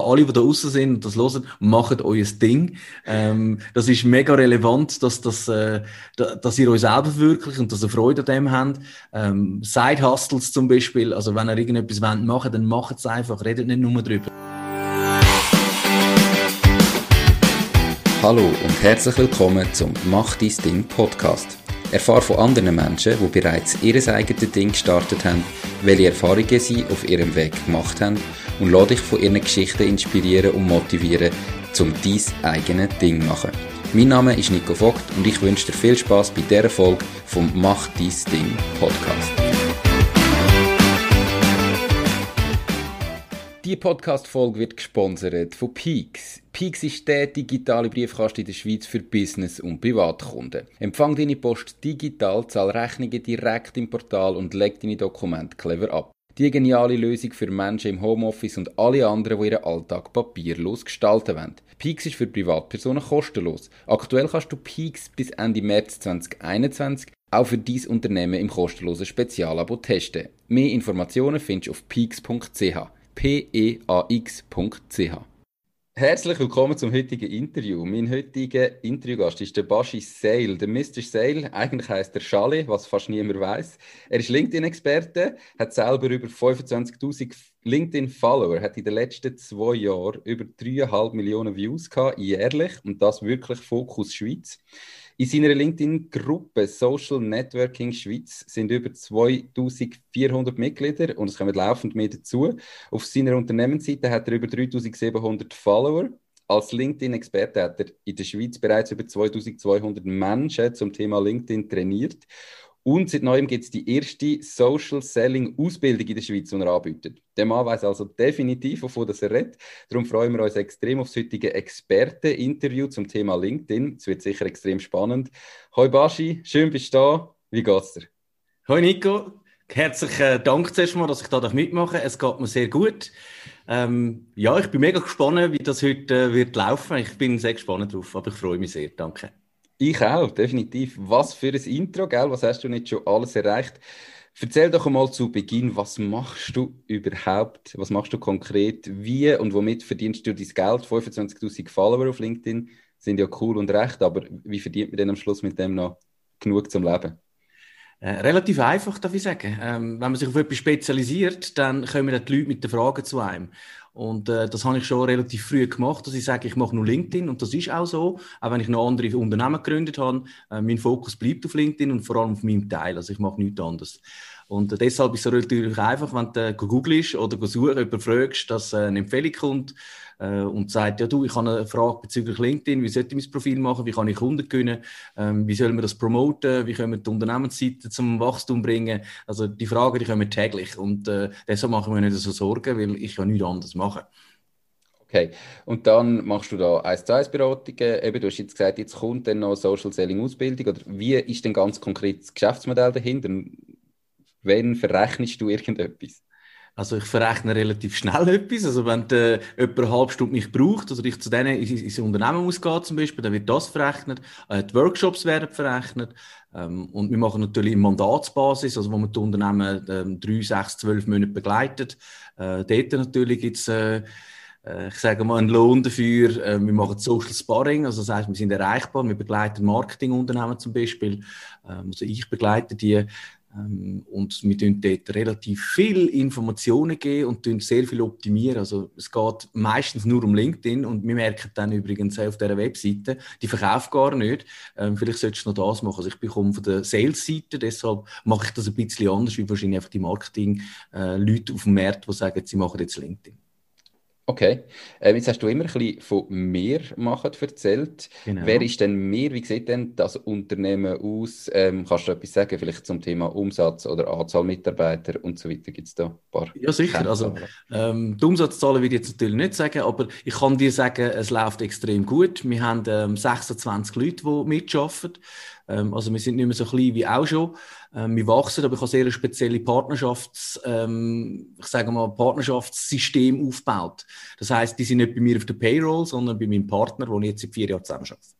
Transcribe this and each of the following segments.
alle, die da draußen sind und das hören, macht euer Ding. Ähm, das ist mega relevant, dass, dass, äh, dass ihr euch selber wirklich und dass ihr Freude an dem habt. Ähm, Side-Hustles zum Beispiel, also wenn ihr irgendetwas machen wollt, dann macht es einfach, redet nicht nur drüber. Hallo und herzlich willkommen zum Mach dein Ding Podcast. Erfahre von anderen Menschen, die bereits ihr eigenes Ding gestartet haben, welche Erfahrungen sie auf ihrem Weg gemacht haben und lade dich von ihren Geschichten inspirieren und motivieren, um dein eigenes Ding zu machen. Mein Name ist Nico Vogt und ich wünsche dir viel Spaß bei dieser Folge vom Mach dein Ding Podcast. Die Podcast-Folge wird gesponsert von Peaks. Peaks ist der digitale Briefkasten in der Schweiz für Business- und Privatkunden. Empfang deine Post digital, zahl Rechnungen direkt im Portal und leg deine Dokumente clever ab. Die geniale Lösung für Menschen im Homeoffice und alle anderen, die ihren Alltag papierlos gestalten wollen. Peaks ist für Privatpersonen kostenlos. Aktuell kannst du Peaks bis Ende März 2021 auch für dein Unternehmen im kostenlosen Spezialabo testen. Mehr Informationen findest du auf peaks.ch. p-e-a-x.ch. Herzlich willkommen zum heutigen Interview. Mein heutiger Interviewgast ist der Bashi Sale, der Mr. Sale. Eigentlich heißt er Schale, was fast niemand weiß. Er ist LinkedIn-Experte, hat selber über 25.000 LinkedIn-Follower, hat in den letzten zwei Jahren über 3,5 Millionen Views gehabt, jährlich und das wirklich Fokus Schweiz. In seiner LinkedIn-Gruppe Social Networking Schweiz sind über 2400 Mitglieder und es kommen laufend mehr dazu. Auf seiner Unternehmensseite hat er über 3700 Follower. Als LinkedIn-Experte hat er in der Schweiz bereits über 2200 Menschen zum Thema LinkedIn trainiert. Und seit neuem gibt es die erste Social Selling Ausbildung in der Schweiz, die er anbietet. Der Mann weiß also definitiv, wovon er redet. Darum freuen wir uns extrem auf das heutige Experten-Interview zum Thema LinkedIn. Es wird sicher extrem spannend. Hoi Baschi, schön bist du da. Wie geht's dir? Hoi Nico, herzlichen Dank zuerst mal, dass ich mitmachen darf. Es geht mir sehr gut. Ähm, ja, ich bin mega gespannt, wie das heute äh, wird laufen. Ich bin sehr gespannt drauf, aber ich freue mich sehr. Danke. Ich auch, definitiv. Was für ein Intro, gell? Was hast du nicht schon alles erreicht? Erzähl doch einmal zu Beginn, was machst du überhaupt? Was machst du konkret? Wie und womit verdienst du dein Geld? 25.000 Follower auf LinkedIn sind ja cool und recht, aber wie verdient man denn am Schluss mit dem noch genug zum Leben? Äh, relativ einfach, darf ich sagen. Ähm, wenn man sich auf etwas spezialisiert, dann kommen die Leute mit den Fragen zu einem. Und äh, das habe ich schon relativ früh gemacht, dass ich sage, ich mache nur LinkedIn und das ist auch so. Auch wenn ich noch andere Unternehmen gegründet habe, äh, mein Fokus bleibt auf LinkedIn und vor allem auf meinem Teil. Also ich mache nichts anderes. Und äh, deshalb ist es natürlich einfach, wenn du äh, googelst oder suchst, jemanden fragst, dass äh, eine Empfehlung kommt, äh, und sagt, ja du, ich habe eine Frage bezüglich LinkedIn, wie sollte ich mein Profil machen, wie kann ich Kunden gewinnen, ähm, wie sollen wir das promoten, wie können wir die Unternehmensseite zum Wachstum bringen. Also die Fragen, die kommen täglich und äh, deshalb machen wir nicht so Sorgen, weil ich ja nichts anderes mache. Okay, und dann machst du da 1 zu 1 Beratungen. Eben, du hast jetzt gesagt, jetzt kommt dann noch Social Selling Ausbildung. Oder wie ist denn ganz konkret das Geschäftsmodell dahinter? Wann verrechnest du irgendetwas? Also ich verrechne relativ schnell etwas. Also wenn äh, jemand eine halbe Stunde mich braucht, also ich zu denen ins Unternehmen muss gehen zum Beispiel, dann wird das verrechnet. Äh, die Workshops werden verrechnet. Ähm, und wir machen natürlich in Mandatsbasis, also wo man die Unternehmen ähm, drei, sechs, zwölf Monate begleitet. Äh, dort natürlich es äh, äh, ich sage mal, einen Lohn dafür. Äh, wir machen Social Sparring, also das heißt, wir sind erreichbar. Wir begleiten Marketingunternehmen zum Beispiel. Ähm, also ich begleite die und wir geben dort relativ viel Informationen geben und sehr viel optimieren. Also es geht meistens nur um LinkedIn und wir merken dann übrigens auf dieser Webseite, die verkauft gar nicht. Ähm, vielleicht solltest du noch das machen. Also ich bekomme von der Sales-Seite, deshalb mache ich das ein bisschen anders, wie wahrscheinlich einfach die Marketing-Leute äh, auf dem Markt, die sagen, sie machen jetzt LinkedIn. Okay. Ähm, jetzt hast du immer ein bisschen von mehr machen erzählt. Genau. Wer ist denn mehr? Wie sieht denn das Unternehmen aus? Ähm, kannst du etwas sagen, vielleicht zum Thema Umsatz oder Anzahl Mitarbeiter und so weiter? Gibt es da ein paar? Ja, sicher. Also, ähm, die Umsatzzahlen würde ich jetzt natürlich nicht sagen, aber ich kann dir sagen, es läuft extrem gut. Wir haben ähm, 26 Leute, die mitarbeiten. Ähm, also wir sind nicht mehr so klein wie auch schon. Ähm, wir wachsen, aber ich habe sehr ein spezielles Partnerschafts, ähm, ich sage mal, Partnerschaftssystem aufgebaut. Das heißt, die sind nicht bei mir auf der Payroll, sondern bei meinem Partner, wo ich jetzt seit vier Jahren zusammen arbeite.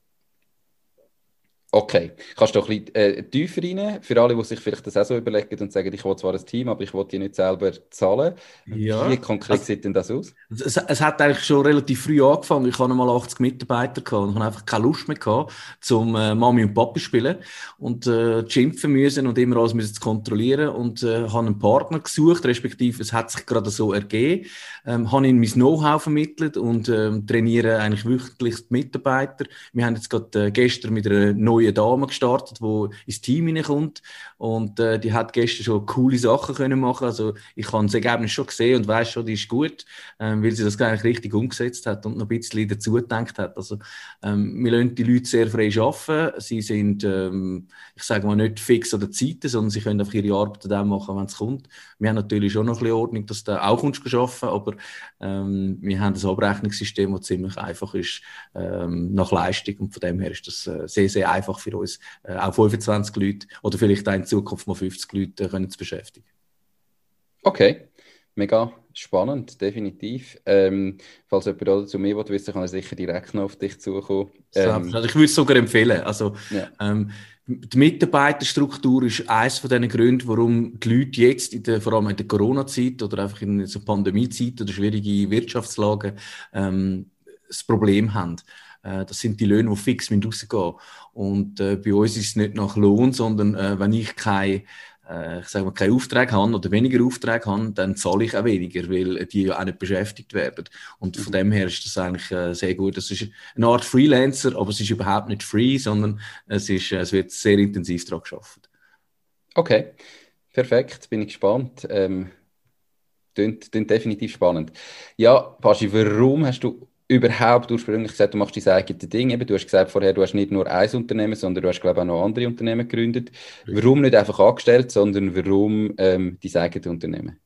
Okay, kannst du ein bisschen äh, tiefer rein, für alle, die sich vielleicht das auch so überlegen und sagen, ich will zwar ein Team, aber ich will die nicht selber zahlen. Ja. Wie konkret also, sieht denn das aus? Es, es, hat eigentlich schon relativ früh angefangen. Ich hatte mal 80 Mitarbeiter gehabt und habe einfach keine Lust mehr gehabt, zum äh, Mami und Papi spielen und äh, schimpfen müssen und immer alles müssen zu kontrollieren und äh, habe einen Partner gesucht, respektive es hat sich gerade so ergeben, ähm, habe ihm mein Know-how vermittelt und ähm, trainiere eigentlich wöchentlich die Mitarbeiter. Wir haben jetzt gerade äh, gestern mit einer neuen neue Dame gestartet, die ins Team hineinkommt. Und äh, die hat gestern schon coole Sachen können machen. Also ich habe das Ergebnis schon gesehen und weiß schon, die ist gut, ähm, weil sie das eigentlich richtig umgesetzt hat und noch ein bisschen dazu gedacht hat. Also ähm, wir lassen die Leute sehr frei arbeiten. Sie sind, ähm, ich sage mal, nicht fix an den Zeiten, sondern sie können einfach ihre Arbeit dann machen, wenn es kommt. Wir haben natürlich schon noch ein bisschen Ordnung, dass du auch kommst arbeiten, aber ähm, wir haben ein Abrechnungssystem, das ziemlich einfach ist ähm, nach Leistung und von dem her ist das äh, sehr, sehr einfach für uns, äh, auch 25 Leute oder vielleicht auch in Zukunft mal 50 Leute äh, können zu beschäftigen. Okay, mega spannend, definitiv. Ähm, falls jemand zu mir wissen kann er sicher direkt noch auf dich zukommen. Ähm, also ich würde es sogar empfehlen. Also, ja. ähm, die Mitarbeiterstruktur ist eines von den Gründen, warum die Leute jetzt, in der, vor allem in der Corona-Zeit oder einfach in so Pandemie-Zeit oder schwierige Wirtschaftslagen, ähm, das Problem haben. Äh, das sind die Löhne, die fix rausgehen Und äh, bei uns ist es nicht nach Lohn, sondern äh, wenn ich keine äh, ich sage mal, keinen Auftrag habe oder weniger Aufträge habe, dann zahle ich auch weniger, weil die ja auch nicht beschäftigt werden. Und von mhm. dem her ist das eigentlich äh, sehr gut. Das ist eine Art Freelancer, aber es ist überhaupt nicht free, sondern es, ist, es wird sehr intensiv daran geschafft. Okay, perfekt, bin ich gespannt. Ähm, klingt, klingt definitiv spannend. Ja, Paschi, warum hast du überhaupt ursprünglich gesagt, du machst dein eigenes Ding? Eben, du hast gesagt vorher, du hast nicht nur ein Unternehmen, sondern du hast, glaube ich, auch noch andere Unternehmen gegründet. Warum nicht einfach angestellt, sondern warum ähm, dein eigenes Unternehmen?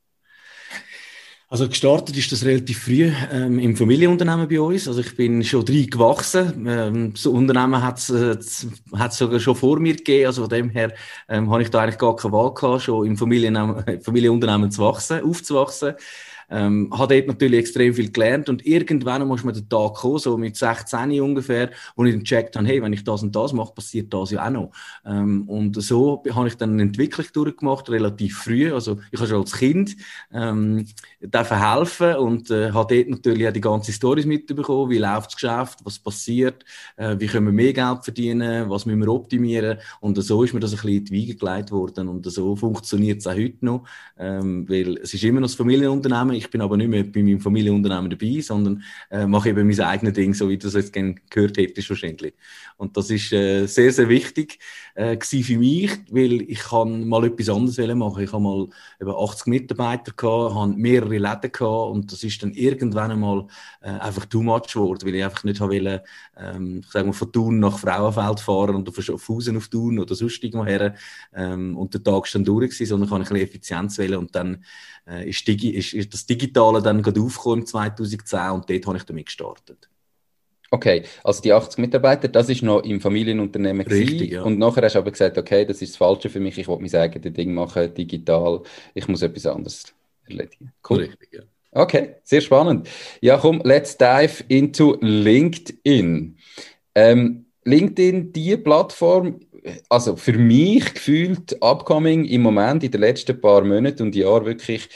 Also gestartet ist das relativ früh ähm, im Familienunternehmen bei uns. Also ich bin schon drei gewachsen. Ähm, das Unternehmen hat es äh, sogar schon vor mir gegeben. Also von dem her ähm, habe ich da eigentlich gar keine Wahl gehabt, schon im Familienunternehmen zu wachsen, aufzuwachsen. Ähm, habe dort natürlich extrem viel gelernt und irgendwann muss man den Tag kommen, so mit 16 ungefähr, wo ich dann gecheckt habe, hey, wenn ich das und das mache, passiert das ja auch noch. Ähm, und so habe ich dann eine Entwicklung durchgemacht, relativ früh. Also ich habe schon als Kind ähm, helfen und äh, habe dort natürlich auch die ganzen Stories mitbekommen, wie läuft das Geschäft, was passiert, äh, wie können wir mehr Geld verdienen, was müssen wir optimieren und so ist mir das ein bisschen in die Wiege gelegt worden und so funktioniert es auch heute noch, ähm, weil es ist immer noch das Familienunternehmen, ich bin aber nicht mehr bei meinem Familienunternehmen dabei, sondern äh, mache eben mein eigenes Ding, so wie du es jetzt gerne gehört hättest wahrscheinlich. Und das ist äh, sehr, sehr wichtig äh, für mich, weil ich kann mal etwas anderes machen. Ich habe mal eben 80 Mitarbeiter gehabt, habe mehrere Läden gehabt und das ist dann irgendwann einmal äh, einfach too much geworden, weil ich einfach nicht habe wollen, ähm, ich sage mal, von Thun nach Frauenfeld fahren und von Fusen auf Thun oder sonst irgendwo her ähm, und der Tag ist dann durch gewesen, sondern kann ich ein bisschen Effizienz wählen und dann äh, ist, Digi ist, ist das Digitale dann gerade aufgekommen 2010 und dort habe ich damit gestartet. Okay, also die 80 Mitarbeiter, das ist noch im Familienunternehmen Richtig, ja. Und nachher hast du aber gesagt, okay, das ist das Falsche für mich, ich will mein eigenes Ding machen, digital, ich muss etwas anderes erledigen. Cool. Richtig, ja. Okay, sehr spannend. Ja, komm, let's dive into LinkedIn. Ähm, LinkedIn, die Plattform, also für mich gefühlt upcoming im Moment in den letzten paar Monaten und Jahren wirklich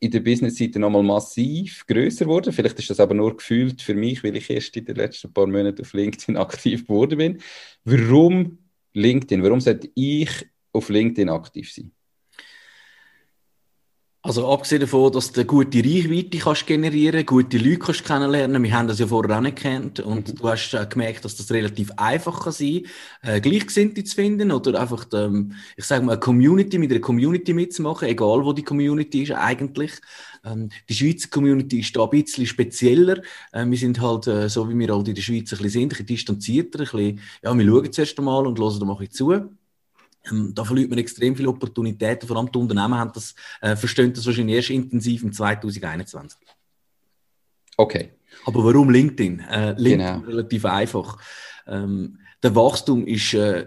in der Business-Seite nochmal massiv größer geworden. Vielleicht ist das aber nur gefühlt für mich, weil ich erst in den letzten paar Monaten auf LinkedIn aktiv geworden bin. Warum LinkedIn? Warum sollte ich auf LinkedIn aktiv sein? Also abgesehen davon, dass du gute Reichweite kannst generieren gute Leute kannst kennenlernen, wir haben das ja vorher auch nicht gekannt und mhm. du hast äh, gemerkt, dass das relativ einfach kann sein äh, Gleichgesinnte zu finden oder einfach, ähm, ich sage mal, eine Community mit einer Community mitzumachen, egal wo die Community ist eigentlich. Ähm, die Schweizer Community ist da ein bisschen spezieller. Äh, wir sind halt, äh, so wie wir halt in der Schweiz ein bisschen sind, ein bisschen distanzierter, ein bisschen, ja, wir schauen zuerst einmal und hören da mal ein bisschen zu. Ähm, da verliert man extrem viele Opportunitäten. Vor allem die Unternehmen haben das, äh, verstehen das wahrscheinlich erst intensiv im 2021. Okay. Aber warum LinkedIn? Äh, LinkedIn genau. relativ einfach. Ähm, der Wachstum ist äh,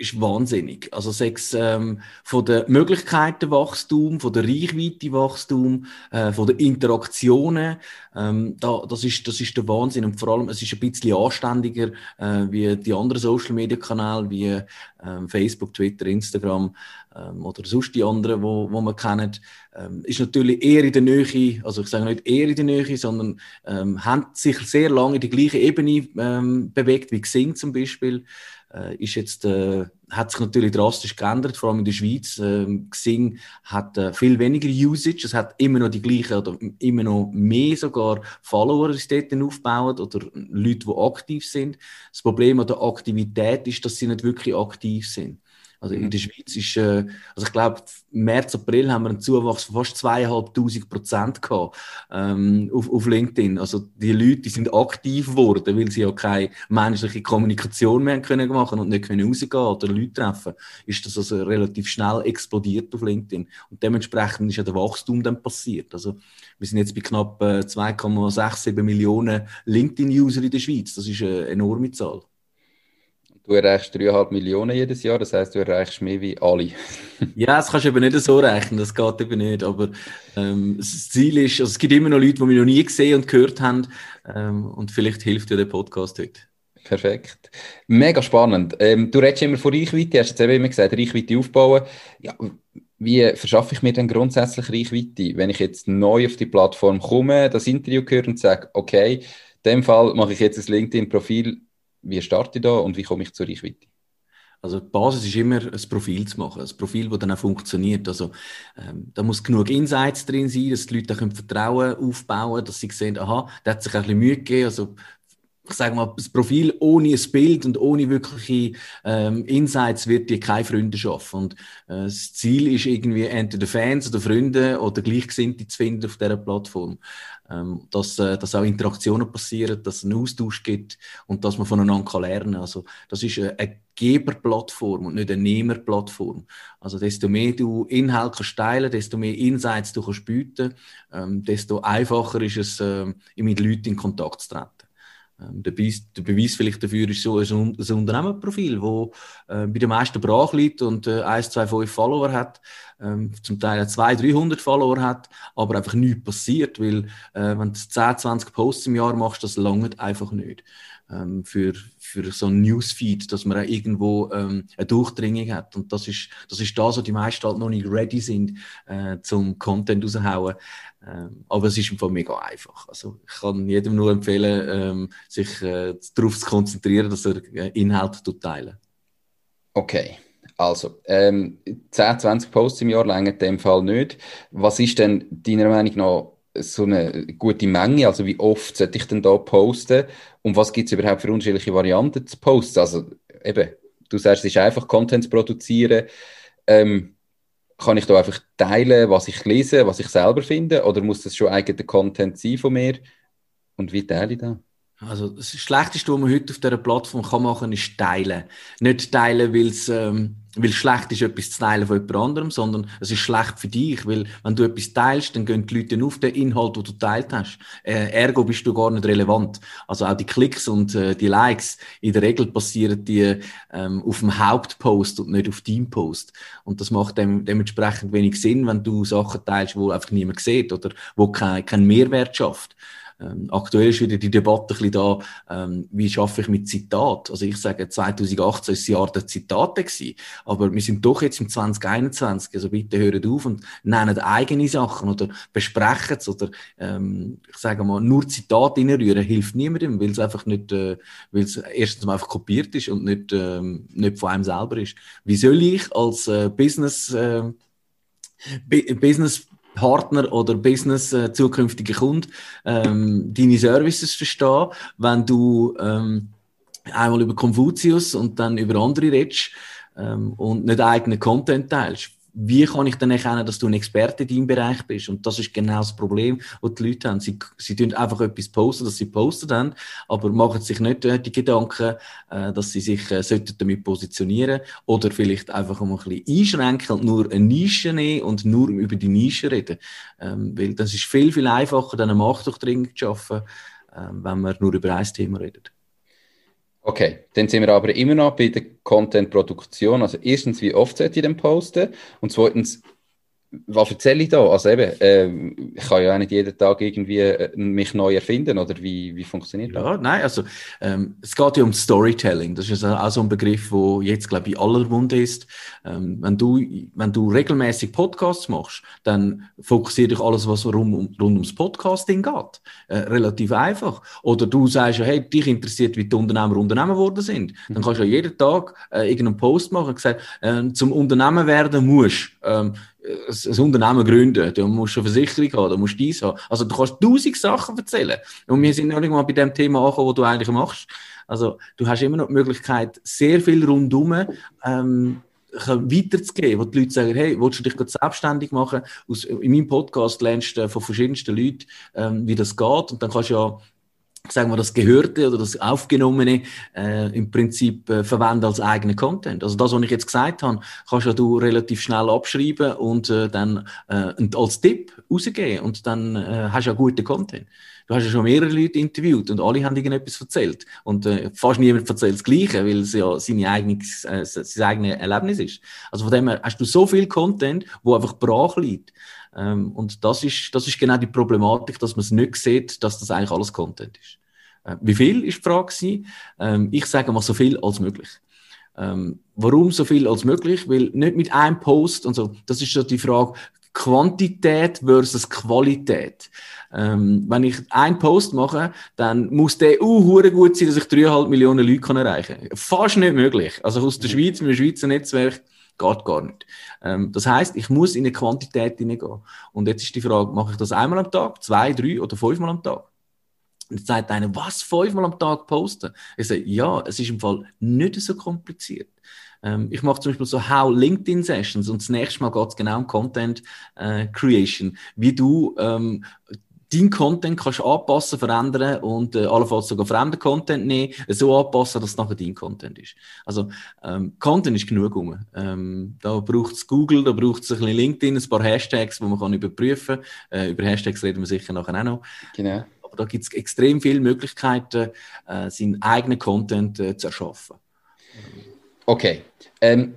ist wahnsinnig. Also sechs ähm, von der Möglichkeiten Wachstum, von der Reichweite Wachstum, äh, von der Interaktionen. Ähm, da, das ist das ist der Wahnsinn und vor allem es ist ein bisschen anständiger äh, wie die anderen Social Media Kanäle wie ähm, Facebook, Twitter, Instagram ähm, oder sonst die anderen, wo, wo man kennt. Ähm, ist natürlich eher in der Nähe, also ich sage nicht eher in der Nähe, sondern ähm, haben sich sehr lange die gleiche Ebene ähm, bewegt wie Xing zum Beispiel äh, ist jetzt, äh, hat sich natürlich drastisch geändert, vor allem in der Schweiz. Äh, Xing hat äh, viel weniger Usage, es hat immer noch die gleichen oder immer noch mehr sogar Follower, die dort aufbauen oder Leute, die aktiv sind. Das Problem an der Aktivität ist, dass sie nicht wirklich aktiv sind. Also in mhm. der Schweiz ist, äh, also ich glaube, März, April haben wir einen Zuwachs von fast zweieinhalbtausend Prozent gehabt ähm, auf, auf LinkedIn. Also die Leute die sind aktiv geworden, weil sie ja keine menschliche Kommunikation mehr können machen und nicht können rausgehen oder Leute treffen. Ist das also relativ schnell explodiert auf LinkedIn und dementsprechend ist ja der Wachstum dann passiert. Also wir sind jetzt bei knapp äh, 2,67 Millionen LinkedIn-User in der Schweiz. Das ist eine enorme Zahl. Du erreichst 3,5 Millionen jedes Jahr, das heißt, du erreichst mehr wie alle. ja, das kannst du eben nicht so rechnen, das geht eben nicht. Aber ähm, das Ziel ist, also es gibt immer noch Leute, die mich noch nie gesehen und gehört haben. Ähm, und vielleicht hilft dir der Podcast heute. Perfekt. Mega spannend. Ähm, du redest immer von Reichweite, hast jetzt eben immer gesagt, Reichweite aufbauen. Ja, wie verschaffe ich mir denn grundsätzlich Reichweite, wenn ich jetzt neu auf die Plattform komme, das Interview höre und sage, okay, in dem Fall mache ich jetzt ein LinkedIn-Profil wie starte ich da und wie komme ich zur Reichweite? Also die Basis ist immer, ein Profil zu machen, ein Profil, das dann auch funktioniert. Also ähm, da muss genug Insights drin sein, dass die Leute können Vertrauen aufbauen dass sie sehen, aha, der hat sich ein bisschen Mühe gegeben. Also ich sage mal, das Profil ohne ein Bild und ohne wirkliche ähm, Insights wird dir keine Freunde schaffen. Und äh, das Ziel ist irgendwie entweder Fans oder Freunde oder Gleichgesinnte zu finden auf dieser Plattform. Ähm, dass, äh, dass auch Interaktionen passieren, dass es einen Austausch gibt und dass man voneinander lernen kann. Also das ist eine, Geberplattform und nicht eine Nehmerplattform. Also desto mehr du Inhalt kannst teilen, desto mehr Insights du kannst bieten, ähm, desto einfacher ist es, äh, mit Leuten in Kontakt zu treten. Ähm, der, Beweis, der, Beweis, vielleicht dafür ist so ein, ein Unternehmerprofil, das äh, bei den meisten brach liegt und äh, 1, 2, 5 Follower hat, ähm, zum Teil 200, 300 Follower hat, aber einfach nichts passiert, weil äh, wenn du 10, 20 Posts im Jahr machst, das langt einfach nicht ähm, für, für so ein Newsfeed, dass man auch irgendwo ähm, eine Durchdringung hat. Und das ist, das ist das, wo die meisten halt noch nicht ready sind, äh, zum Content raushauen. Ähm, aber es ist im Fall mega einfach. Also ich kann jedem nur empfehlen, ähm, sich äh, darauf zu konzentrieren, dass er äh, Inhalte teilen. Okay. Also, ähm, 10, 20 Posts im Jahr länger in dem Fall nicht. Was ist denn deiner Meinung nach so eine gute Menge? Also, wie oft sollte ich denn da posten? Und was gibt es überhaupt für unterschiedliche Varianten zu posten? Also, eben, du sagst, es ist einfach Content zu produzieren. Ähm, kann ich da einfach teilen, was ich lese, was ich selber finde? Oder muss das schon eigener Content sein von mir? Und wie teile ich das? Also das Schlechteste, was man heute auf dieser Plattform kann machen kann, ist teilen. Nicht teilen, weil es ähm, weil schlecht ist, etwas zu teilen von jemand anderem, sondern es ist schlecht für dich, weil wenn du etwas teilst, dann gehen die Leute auf den Inhalt, den du teilt hast. Äh, ergo bist du gar nicht relevant. Also auch die Klicks und äh, die Likes, in der Regel passieren die ähm, auf dem Hauptpost und nicht auf deinem Post. Und das macht dem, dementsprechend wenig Sinn, wenn du Sachen teilst, wo einfach niemand sieht oder wo kein, kein Mehrwert schafft. Ähm, aktuell ist wieder die Debatte ein bisschen da, ähm, wie schaffe ich mit Zitat? Also ich sage, 2018 ist das Jahr der Zitate gewesen, aber wir sind doch jetzt im 2021, also bitte hören auf und nennen eigene Sachen oder besprechen es oder ähm, ich sage mal, nur Zitate reinrühren hilft niemandem, weil es einfach nicht, äh, weil es erstens mal einfach kopiert ist und nicht, ähm, nicht von einem selber ist. Wie soll ich als äh, Business äh, Business Partner oder Business äh, zukünftiger Kunde ähm, deine Services verstehen, wenn du ähm, einmal über Konfuzius und dann über andere redest ähm, und nicht eigenen Content teilst wie kann ich dann erkennen, dass du ein Experte in deinem Bereich bist? Und das ist genau das Problem, das die Leute haben. Sie, sie tun einfach etwas posten, dass sie posten haben, aber machen sich nicht die Gedanken, äh, dass sie sich äh, sollten damit positionieren oder vielleicht einfach mal ein bisschen einschränken und nur eine Nische nehmen und nur über die Nische reden. Ähm, weil das ist viel, viel einfacher, dann eine Machtdurchdringung zu schaffen, äh, wenn man nur über ein Thema redet. Okay, dann sind wir aber immer noch bei der Content-Produktion. Also erstens, wie oft sollte ich denn posten? Und zweitens, was erzähle ich da? Also eben, äh, ich kann ja auch nicht jeden Tag irgendwie äh, mich neu erfinden, oder wie, wie funktioniert das? Ja, nein, also ähm, es geht ja um Storytelling. Das ist auch so ein Begriff, wo jetzt, glaube ich, aller Munde ist. Ähm, wenn, du, wenn du regelmäßig Podcasts machst, dann fokussiert dich alles, was rund, rund ums Podcasting geht. Äh, relativ einfach. Oder du sagst ja, hey, dich interessiert, wie die Unternehmer Unternehmer geworden sind. Dann kannst du ja jeden Tag äh, irgendeinen Post machen sagen, äh, zum Unternehmen werden musst ähm, ein Unternehmen gründen, du musst eine Versicherung haben, du musst dies haben. Also du kannst tausend Sachen erzählen. Und wir sind noch nicht mal bei dem Thema angekommen, was du eigentlich machst. Also du hast immer noch die Möglichkeit, sehr viel rundum ähm, weiterzugeben, wo die Leute sagen, hey, willst du dich gerade selbstständig machen? Aus, in meinem Podcast lernst du von verschiedensten Leuten, ähm, wie das geht und dann kannst du ja sagen wir, das Gehörte oder das Aufgenommene äh, im Prinzip äh, verwenden als eigenen Content. Also das, was ich jetzt gesagt habe, kannst ja du relativ schnell abschreiben und äh, dann äh, als Tipp rausgeben und dann äh, hast du ja guten Content. Du hast ja schon mehrere Leute interviewt und alle haben irgendetwas erzählt. Und äh, fast niemand erzählt das Gleiche, weil es ja seine eigene, äh, sein eigenes Erlebnis ist. Also von dem her hast du so viel Content, wo einfach brach liegt. Ähm, und das ist, das ist genau die Problematik, dass man es nicht sieht, dass das eigentlich alles Content ist. Äh, wie viel ist die Frage ähm, ich sage mal so viel als möglich. Ähm, warum so viel als möglich? Weil nicht mit einem Post und so, das ist so die Frage, Quantität versus Qualität. Ähm, wenn ich einen Post mache, dann muss der uh, gut sein, dass ich dreieinhalb Millionen Leute erreichen kann. Fast nicht möglich. Also aus der mhm. Schweiz, mit dem Schweizer Netzwerk, Geht gar nicht. Ähm, das heißt, ich muss in eine Quantität hineingehen. Und jetzt ist die Frage, mache ich das einmal am Tag, zwei, drei oder fünfmal am Tag? Und jetzt sagt einer, was, fünfmal am Tag posten? Ich sage, ja, es ist im Fall nicht so kompliziert. Ähm, ich mache zum Beispiel so How LinkedIn Sessions und das nächste Mal geht es genau um Content äh, Creation, wie du ähm, dein Content kannst anpassen, verändern und äh, allenfalls sogar fremden Content nehmen, so anpassen, dass es nachher dein Content ist. Also ähm, Content ist genug um. Ähm, da braucht es Google, da braucht es ein bisschen LinkedIn, ein paar Hashtags, die man kann überprüfen kann. Äh, über Hashtags reden wir sicher nachher auch noch. Genau. Aber da gibt es extrem viele Möglichkeiten, äh, seinen eigenen Content äh, zu erschaffen. Okay. Ähm,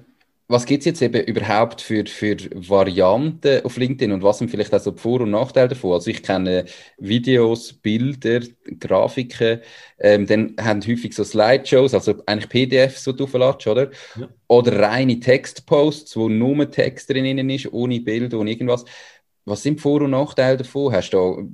was gibt es jetzt eben überhaupt für, für Varianten auf LinkedIn und was sind vielleicht auch so die Vor- und Nachteile davon? Also ich kenne Videos, Bilder, Grafiken, ähm, dann haben häufig so Slideshows, also eigentlich PDFs, die du verlässt, oder? Ja. Oder reine Textposts, wo nur Text drin ist, ohne Bild, ohne irgendwas. Was sind die Vor- und Nachteile davon? Hast du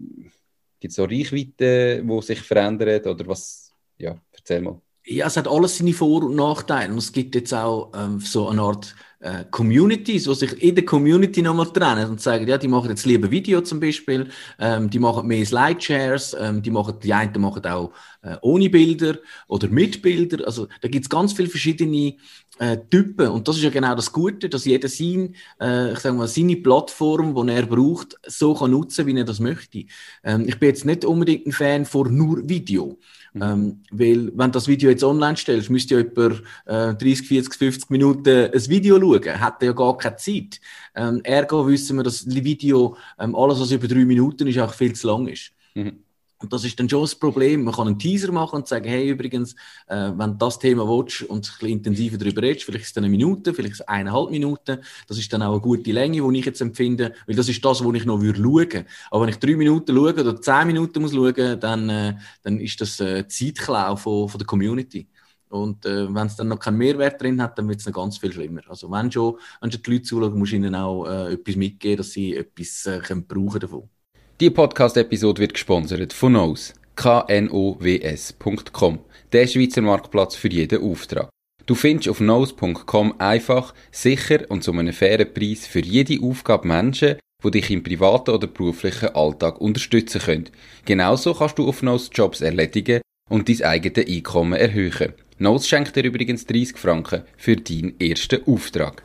gibt es so Reichweiten, die sich verändern oder was? Ja, erzähl mal. Ja, es hat alles seine Vor- und Nachteile. Und es gibt jetzt auch ähm, so eine Art äh, Communities, die sich in der Community nochmal trennen und sagen, ja, die machen jetzt lieber Video zum Beispiel, ähm, die machen mehr Slideshares, ähm, die machen, die einen machen auch äh, ohne Bilder oder mit Bilder. Also da gibt es ganz viele verschiedene äh, Typen. Und das ist ja genau das Gute, dass jeder sein, äh, ich sag mal, seine Plattform, die er braucht, so kann nutzen, wie er das möchte. Ähm, ich bin jetzt nicht unbedingt ein Fan von nur Video. Mhm. Ähm, weil, wenn du das Video jetzt online stellst, müsst ihr über äh, 30, 40, 50 Minuten ein Video schauen. Hat ja gar keine Zeit. Ähm, ergo wissen wir, dass das Video, ähm, alles, was über drei Minuten ist, auch viel zu lang ist. Mhm. Und das ist dann schon das Problem. Man kann einen Teaser machen und sagen, hey, übrigens, äh, wenn du das Thema willst und ein bisschen intensiver darüber redest, vielleicht ist es eine Minute, vielleicht ist es eineinhalb Minuten. Das ist dann auch eine gute Länge, die ich jetzt empfinde, weil das ist das, wo ich noch würde schauen. Aber wenn ich drei Minuten schaue oder zehn Minuten muss schauen, dann, äh, dann ist das äh, Zeitklau von, von der Community. Und äh, wenn es dann noch keinen Mehrwert drin hat, dann wird es noch ganz viel schlimmer. Also wenn schon, wenn schon die Leute zuschauen, musst du ihnen auch äh, etwas mitgeben, dass sie etwas äh, können brauchen davon. Die Podcast-Episode wird gesponsert von Knows, knows.com, der Schweizer Marktplatz für jeden Auftrag. Du findest auf knows.com einfach, sicher und zu einem fairen Preis für jede Aufgabe Menschen, die dich im privaten oder beruflichen Alltag unterstützen können. Genauso kannst du auf Knows Jobs erledigen und dein eigenes Einkommen erhöhen. Knows schenkt dir übrigens 30 Franken für deinen ersten Auftrag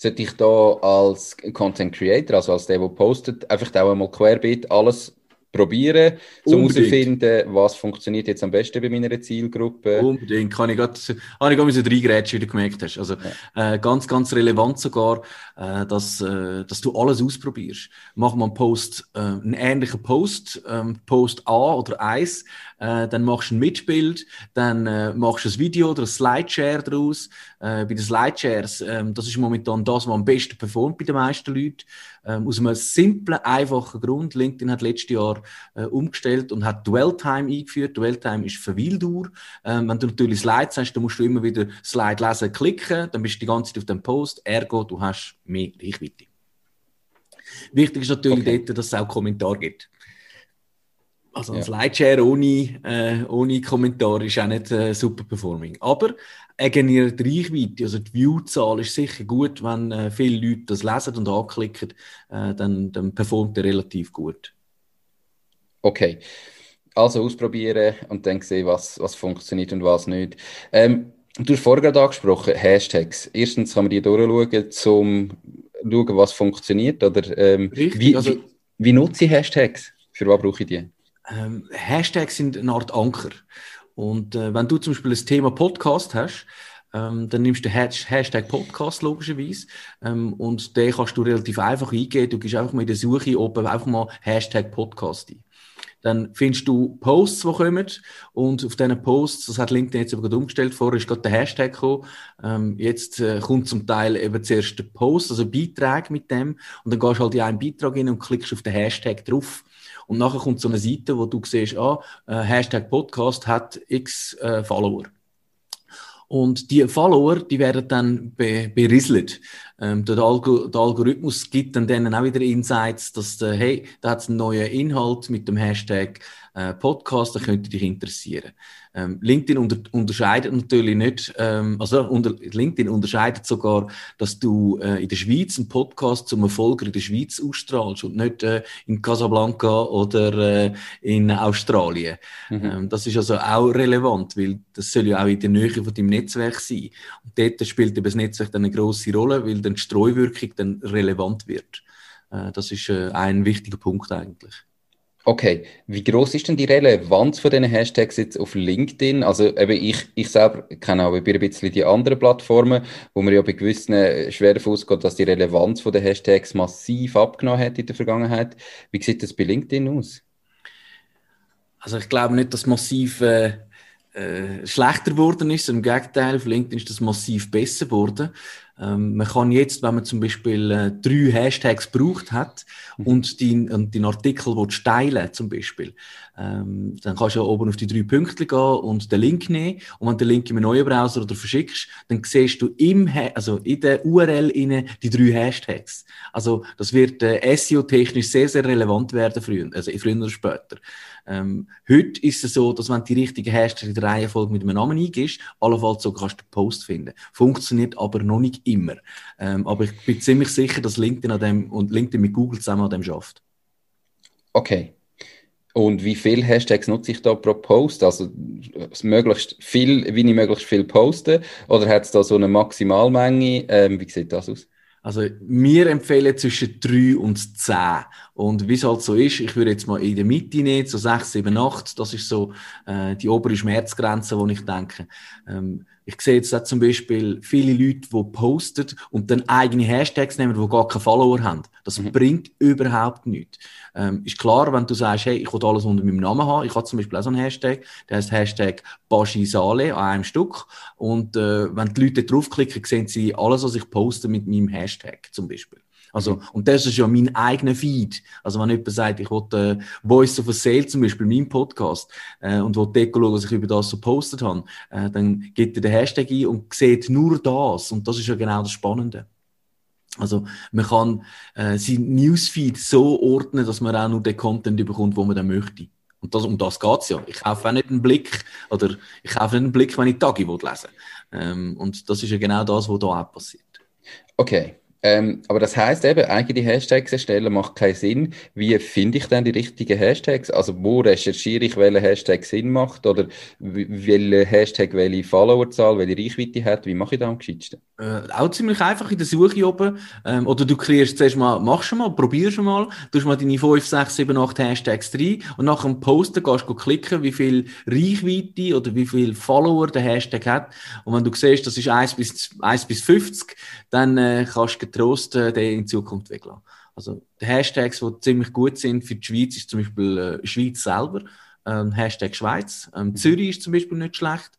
sollte ich da als Content Creator, also als der, der postet, einfach auch einmal querbeet alles probieren, um herauszufinden, was funktioniert jetzt am besten bei meiner Zielgruppe. Unbedingt, kann ich gerade, habe ich gerade so drei Geräte, wie du gemerkt hast. Also ja. äh, ganz, ganz relevant sogar, äh, dass, äh, dass du alles ausprobierst. Mach mal einen Post, äh, einen ähnlichen Post, ähm, Post A oder 1, äh, dann machst du ein Mitbild, dann äh, machst du ein Video oder ein Slideshare daraus. bei den Slideshares, ähm, das ist momentan das, was am besten performt bei den meisten Leuten. Ähm, aus einem simplen, einfachen Grund. LinkedIn hat letztes Jahr äh, umgestellt und hat Dwell-Time eingeführt. Dwell-Time ist Verweildauer. Ähm, wenn du natürlich Slides hast, dann musst du immer wieder Slide lesen, klicken, dann bist du die ganze Zeit auf dem Post. Ergo, du hast mehr Reichweite. Wichtig ist natürlich okay. dort, dass es auch Kommentare gibt. Also ein ja. Slideshare ohne, äh, ohne Kommentar ist auch nicht äh, super performing. Aber er generiert Reichweite, also die Viewzahl ist sicher gut, wenn äh, viele Leute das lesen und anklicken, äh, dann, dann performt er relativ gut. Okay, also ausprobieren und dann sehen, was, was funktioniert und was nicht. Ähm, du hast vorher gerade angesprochen, Hashtags. Erstens kann man die durchschauen, um zu schauen, was funktioniert. Oder, ähm, Richtig, wie, also, wie, wie nutze ich Hashtags? Für was brauche ich die? Ähm, Hashtags sind eine Art Anker. Und äh, wenn du zum Beispiel das Thema Podcast hast, ähm, dann nimmst du den Hashtag Podcast logischerweise ähm, und den kannst du relativ einfach eingeben. Du gehst einfach mal in der Suche oben einfach mal Hashtag Podcast ein. Dann findest du Posts, die kommen und auf diesen Posts, das hat LinkedIn jetzt aber gerade umgestellt, vorher ist gerade der Hashtag gekommen, ähm, jetzt äh, kommt zum Teil eben zuerst der Post, also Beitrag mit dem und dann gehst du halt in einen Beitrag hin und klickst auf den Hashtag drauf und nachher kommt so eine Seite, wo du siehst, ah, äh, Hashtag Podcast hat x äh, Follower. Und die Follower, die werden dann be berieselt. Ähm, der, Algo der, Algorithmus gibt dann denen auch wieder Insights, dass, äh, hey, da hat es einen neuen Inhalt mit dem Hashtag äh, Podcast, der könnte dich interessieren. Ähm, LinkedIn unter, unterscheidet natürlich nicht, ähm, also unter, LinkedIn unterscheidet sogar, dass du äh, in der Schweiz einen Podcast zum Erfolg in der Schweiz ausstrahlst und nicht äh, in Casablanca oder äh, in Australien. Mhm. Ähm, das ist also auch relevant, weil das soll ja auch in der Nähe von deinem Netzwerk sein. Und dort spielt eben das Netzwerk dann eine große Rolle, weil dann die Streuwirkung dann relevant wird. Äh, das ist äh, ein wichtiger Punkt eigentlich. Okay, wie groß ist denn die Relevanz von diesen Hashtags jetzt auf LinkedIn? Also eben ich, ich selber kenne auch ein bisschen die anderen Plattformen, wo man ja bei gewissen äh, schwer ausgeht, dass die Relevanz von den Hashtags massiv abgenommen hat in der Vergangenheit. Wie sieht das bei LinkedIn aus? Also ich glaube nicht, dass massiv äh, äh, schlechter geworden ist. Im Gegenteil, auf LinkedIn ist das massiv besser geworden. Ähm, man kann jetzt, wenn man zum Beispiel äh, drei Hashtags gebraucht hat mhm. und den, und den Artikel teilen zum Beispiel, ähm, dann kannst du ja oben auf die drei Punkte gehen und den Link nehmen. Und wenn du den Link in einem neuen Browser oder verschickst, dann siehst du im, also in der URL inne die drei Hashtags. Also das wird äh, SEO-technisch sehr, sehr relevant werden früher, also früher oder später. Ähm, heute ist es so, dass wenn du die richtigen Hashtags in der Reihenfolge mit einem Namen eingibst, allenfalls so kannst du den Post finden. Funktioniert aber noch nicht immer. Ähm, aber ich bin ziemlich sicher, dass LinkedIn an dem und LinkedIn mit Google zusammen an dem schafft. Okay. Und wie viele Hashtags nutze ich da pro Post? Also möglichst viel, wie ich möglichst viel poste? Oder hat es da so eine Maximalmenge? Ähm, wie sieht das aus? Also wir empfehlen zwischen 3 und 10. Und wie es halt so ist, ich würde jetzt mal in der Mitte nehmen, so 6, 7, 8, das ist so äh, die obere Schmerzgrenze, wo ich denke. Ähm, ich sehe jetzt auch zum Beispiel viele Leute, die posten und dann eigene Hashtags nehmen, die gar keine Follower haben. Das mhm. bringt überhaupt nichts. Ähm, ist klar, wenn du sagst, hey, ich will alles unter meinem Namen haben. Ich habe zum Beispiel auch so einen Hashtag, der heißt Hashtag Bashisale an einem Stück. Und äh, wenn die Leute draufklicken, sehen sie alles, was ich poste mit meinem Hashtag zum Beispiel. Also, und das ist ja mein eigener Feed. Also, wenn jemand sagt, ich will äh, Voice of a Sale zum Beispiel, mein Podcast, äh, und will dort schauen, was ich über das so gepostet habe, äh, dann gibt er den Hashtag ein und sieht nur das. Und das ist ja genau das Spannende. Also, man kann äh, sein Newsfeed so ordnen, dass man auch nur den Content bekommt, wo man dann möchte. Und das, um das geht es ja. Ich kaufe auch nicht einen Blick, oder ich kaufe nicht einen Blick, wenn ich Tagi lesen will. Ähm, und das ist ja genau das, was da auch passiert. Okay. Ähm, aber das heißt eben, eigene Hashtags erstellen macht keinen Sinn. Wie finde ich dann die richtigen Hashtags? Also wo recherchiere ich, welcher Hashtag Sinn macht oder welcher Hashtag welche Followerzahl, welche Reichweite hat? Wie mache ich da am geschicktesten? Äh, auch ziemlich einfach in der Suche oben. Ähm, oder du kreierst zuerst mal, machst schon mal, probierst schon mal, tust mal deine 5, 6, 7, 8 Hashtags rein und nach dem Posten gehst du klicken, wie viel Reichweite oder wie viel Follower der Hashtag hat. Und wenn du siehst, das ist 1 bis, 1 bis 50, dann äh, kannst du getrost äh, den in Zukunft weglassen. Also die Hashtags, die ziemlich gut sind für die Schweiz, ist zum Beispiel äh, Schweiz selber, ähm, Hashtag Schweiz. Ähm, Zürich ist zum Beispiel nicht schlecht.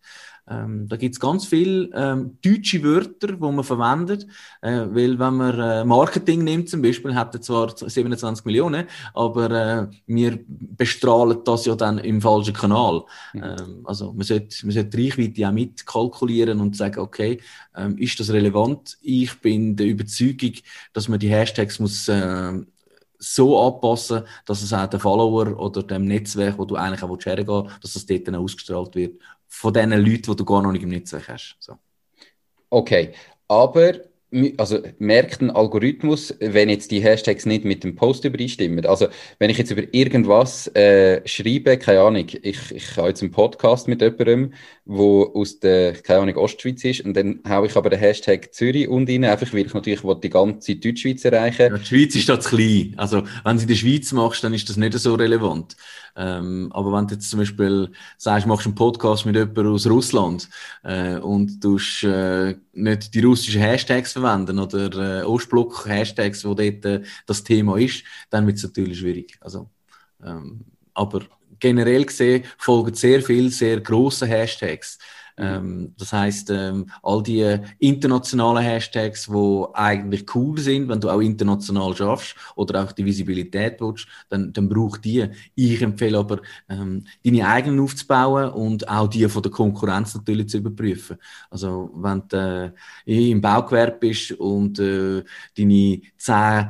Ähm, da gibt es ganz viele ähm, deutsche Wörter, die man verwendet, äh, weil wenn man äh, Marketing nimmt zum Beispiel, hat er zwar 27 Millionen, aber äh, wir bestrahlen das ja dann im falschen Kanal. Mhm. Ähm, also man sollte, man sollte die Reichweite auch mitkalkulieren und sagen, okay, ähm, ist das relevant? Ich bin der Überzeugung, dass man die Hashtags muss äh, so anpassen, dass es auch den Follower oder dem Netzwerk, wo du eigentlich auch hergehen willst, dass es dort dann ausgestrahlt wird von den Leuten, die du gar noch nicht im Netzwerk hast. So. Okay, aber also merkt ein Algorithmus, wenn jetzt die Hashtags nicht mit dem Post übereinstimmen. Also wenn ich jetzt über irgendwas äh, schreibe, keine Ahnung, ich, ich habe jetzt einen Podcast mit jemandem, wo aus der, keine Ahnung, Ostschweiz ist und dann haue ich aber den Hashtag Zürich und rein, einfach weil ich natürlich die ganze Deutschschweiz erreichen ja, Die Schweiz ist da zu klein. Also wenn du in der Schweiz machst, dann ist das nicht so relevant. Ähm, aber wenn du jetzt zum Beispiel sagst, machst einen Podcast mit jemandem aus Russland äh, und du äh, nicht die russischen Hashtags verwenden oder äh, Ostblock-Hashtags, wo dort äh, das Thema ist, dann wird es natürlich schwierig. Also, ähm, aber generell gesehen folgen sehr viele sehr große Hashtags. Ähm, das heißt, ähm, all die internationalen Hashtags, wo eigentlich cool sind, wenn du auch international schaffst oder auch die Visibilität willst, dann, dann braucht die. Ich empfehle aber, ähm, deine eigenen aufzubauen und auch die von der Konkurrenz natürlich zu überprüfen. Also, wenn du äh, im Baugewerbe bist und äh, deine zehn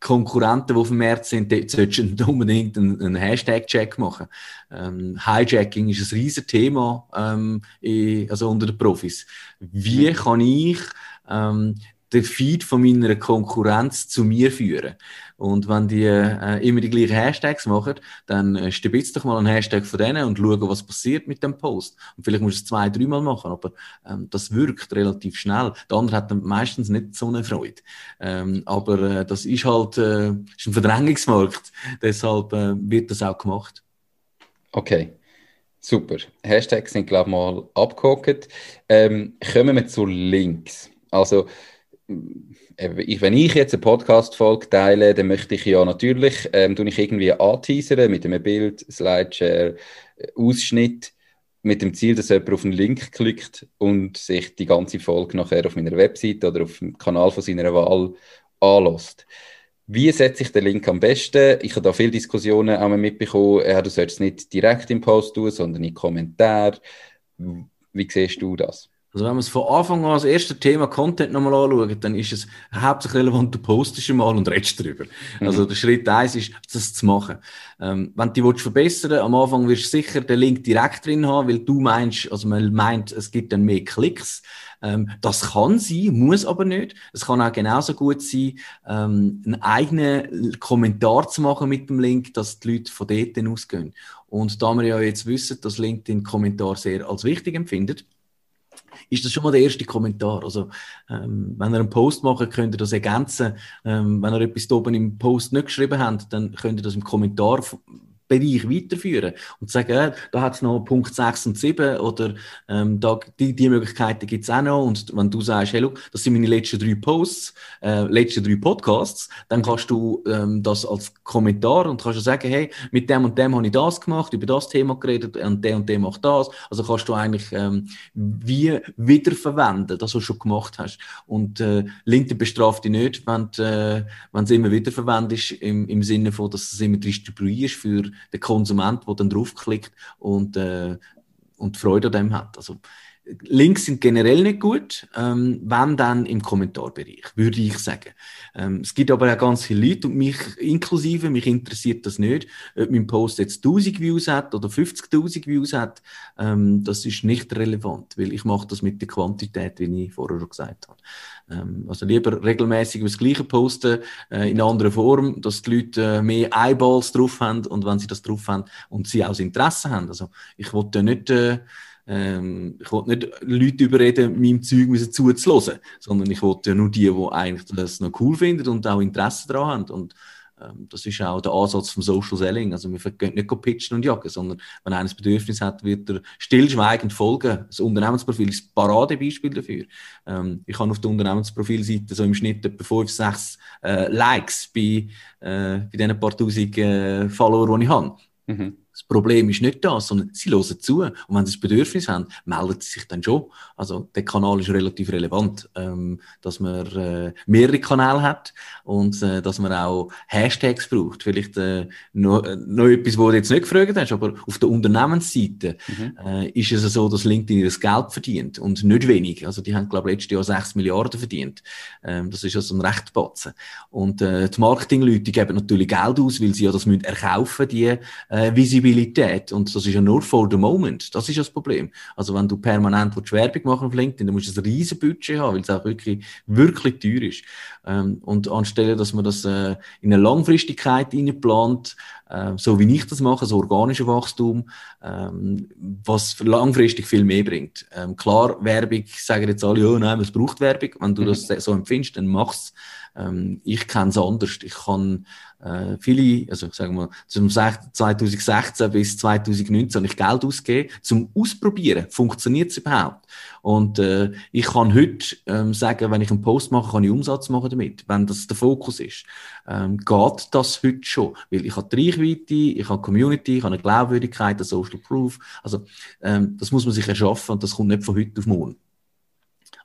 Konkurrenten, die auf dem März sind, dort solltest du unbedingt einen, einen Hashtag-Check machen. Ähm, Hijacking ist ein riesiges Thema ähm, also unter den Profis. Wie mhm. kann ich ähm, den Feed von meiner Konkurrenz zu mir führen. Und wenn die äh, immer die gleichen Hashtags machen, dann äh, stibitz doch mal einen Hashtag von denen und schau, was passiert mit dem Post. Und vielleicht musst du es zwei, dreimal machen, aber ähm, das wirkt relativ schnell. Der andere hat dann meistens nicht so eine Freude. Ähm, aber äh, das ist halt äh, ist ein Verdrängungsmarkt. Deshalb äh, wird das auch gemacht. Okay. Super. Hashtags sind, glaube ich, mal abgehakt. Ähm, kommen wir zu Links. Also, wenn ich jetzt eine Podcast-Folge teile, dann möchte ich ja natürlich, ähm, tue ich irgendwie anteasern mit einem Bild, Slideshare, äh, Ausschnitt, mit dem Ziel, dass jemand auf einen Link klickt und sich die ganze Folge nachher auf meiner Website oder auf dem Kanal von seiner Wahl anlässt. Wie setze ich den Link am besten? Ich habe da viele Diskussionen auch mitbekommen. Ja, du solltest es nicht direkt im Post tun, sondern in Kommentaren. Wie siehst du das? Also wenn man es von Anfang an als erstes Thema Content nochmal anschaut, dann ist es hauptsächlich relevant, du postest mal und redest darüber. Mhm. Also der Schritt eins ist, das zu machen. Ähm, wenn du die verbessern willst, am Anfang wirst du sicher den Link direkt drin haben, weil du meinst, also man meint, es gibt dann mehr Klicks. Ähm, das kann sein, muss aber nicht. Es kann auch genauso gut sein, ähm, einen eigenen Kommentar zu machen mit dem Link, dass die Leute von dort ausgehen. Und da wir ja jetzt wissen, dass LinkedIn Kommentar sehr als wichtig empfindet, ist das schon mal der erste Kommentar. Also, ähm, wenn ihr einen Post macht, könnt ihr das ergänzen. Ähm, wenn ihr etwas oben im Post nicht geschrieben habt, dann könnt ihr das im Kommentar Bereich weiterführen und sagen, äh, da hat es noch Punkt 6 und 7 oder ähm, da, die, die Möglichkeiten gibt es auch noch und wenn du sagst, hey, look, das sind meine letzten drei Posts, äh, letzten drei Podcasts, dann kannst du ähm, das als Kommentar und kannst du sagen, hey, mit dem und dem habe ich das gemacht, über das Thema geredet und der und der macht das, also kannst du eigentlich ähm, wie wiederverwenden, das, was du schon gemacht hast. Und äh, LinkedIn bestraft dich nicht, wenn du äh, es immer wiederverwendest im, im Sinne von, dass du es immer distribuierst für der Konsument, der dann draufklickt und, äh, und Freude an dem hat. Also, Links sind generell nicht gut, ähm, wenn dann im Kommentarbereich, würde ich sagen. Ähm, es gibt aber auch ganz viele Leute und mich inklusive, mich interessiert das nicht, ob mein Post jetzt 1000 Views hat oder 50.000 Views hat, ähm, das ist nicht relevant, weil ich mache das mit der Quantität, wie ich vorher schon gesagt habe. Ähm, also lieber regelmäßig das Gleiche posten, äh, in einer anderen Form, dass die Leute äh, mehr Eyeballs drauf haben und wenn sie das drauf haben und sie auch das Interesse haben. Also ich wollte nicht... Äh, Ähm, ich wollte nicht Leute überreden, meinem Zeug müssen sondern ich wollte ja nur die, die eigentlich das noch cool finden und auch Interesse daran haben. Und ähm, das ist auch der Ansatz vom Social Selling. Also wir gehen nicht pitchen und jagen, sondern wenn einer ein Bedürfnis hat, wird er stillschweigend folgen. Das Unternehmensprofil ist ein Paradebeispiel dafür. Ähm, ich habe auf der Unternehmensprofilseite so im Schnitt etwa 5, 6 äh, Likes bei, äh, bei diesen paar tausend äh, Follower, die ich habe. Mhm. Das Problem ist nicht das, sondern sie hören zu. Und wenn sie das Bedürfnis haben, melden sie sich dann schon. Also der Kanal ist relativ relevant, ähm, dass man äh, mehrere Kanäle hat und äh, dass man auch Hashtags braucht. Vielleicht äh, noch, äh, noch etwas, wo du jetzt nicht gefragt hast, aber auf der Unternehmensseite mhm. äh, ist es so, dass LinkedIn ihr Geld verdient und nicht wenig. Also die haben, glaube ich, letztes Jahr 6 Milliarden verdient. Ähm, das ist also ein recht Batzen. Und äh, die Marketingleute geben natürlich Geld aus, weil sie ja das müssen erkaufen, die äh, Visibilität Visibilität. Und das ist ja nur for the moment. Das ist das Problem. Also wenn du permanent Werbung machen auf LinkedIn, dann musst du ein riesen Budget haben, weil es auch wirklich, wirklich teuer ist. Ähm, und anstelle, dass man das äh, in eine Langfristigkeit plant, äh, so wie ich das mache, so organische Wachstum, ähm, was langfristig viel mehr bringt. Ähm, klar, Werbung, sagen jetzt alle, ja, nein, es braucht Werbung. Wenn du mhm. das so empfindest, dann mach's. Ähm, ich kenne es anders. Ich kann äh, viele, also sagen wir, zum 2016 bis 2019 habe ich Geld ausgegeben, zum Ausprobieren, funktioniert es überhaupt? Und äh, ich kann heute ähm, sagen, wenn ich einen Post mache, kann ich Umsatz machen damit, wenn das der Fokus ist. Ähm, geht das heute schon? Weil ich habe die Reichweite, ich habe Community, ich habe eine Glaubwürdigkeit, eine Social Proof. Also ähm, das muss man sich erschaffen und das kommt nicht von heute auf morgen.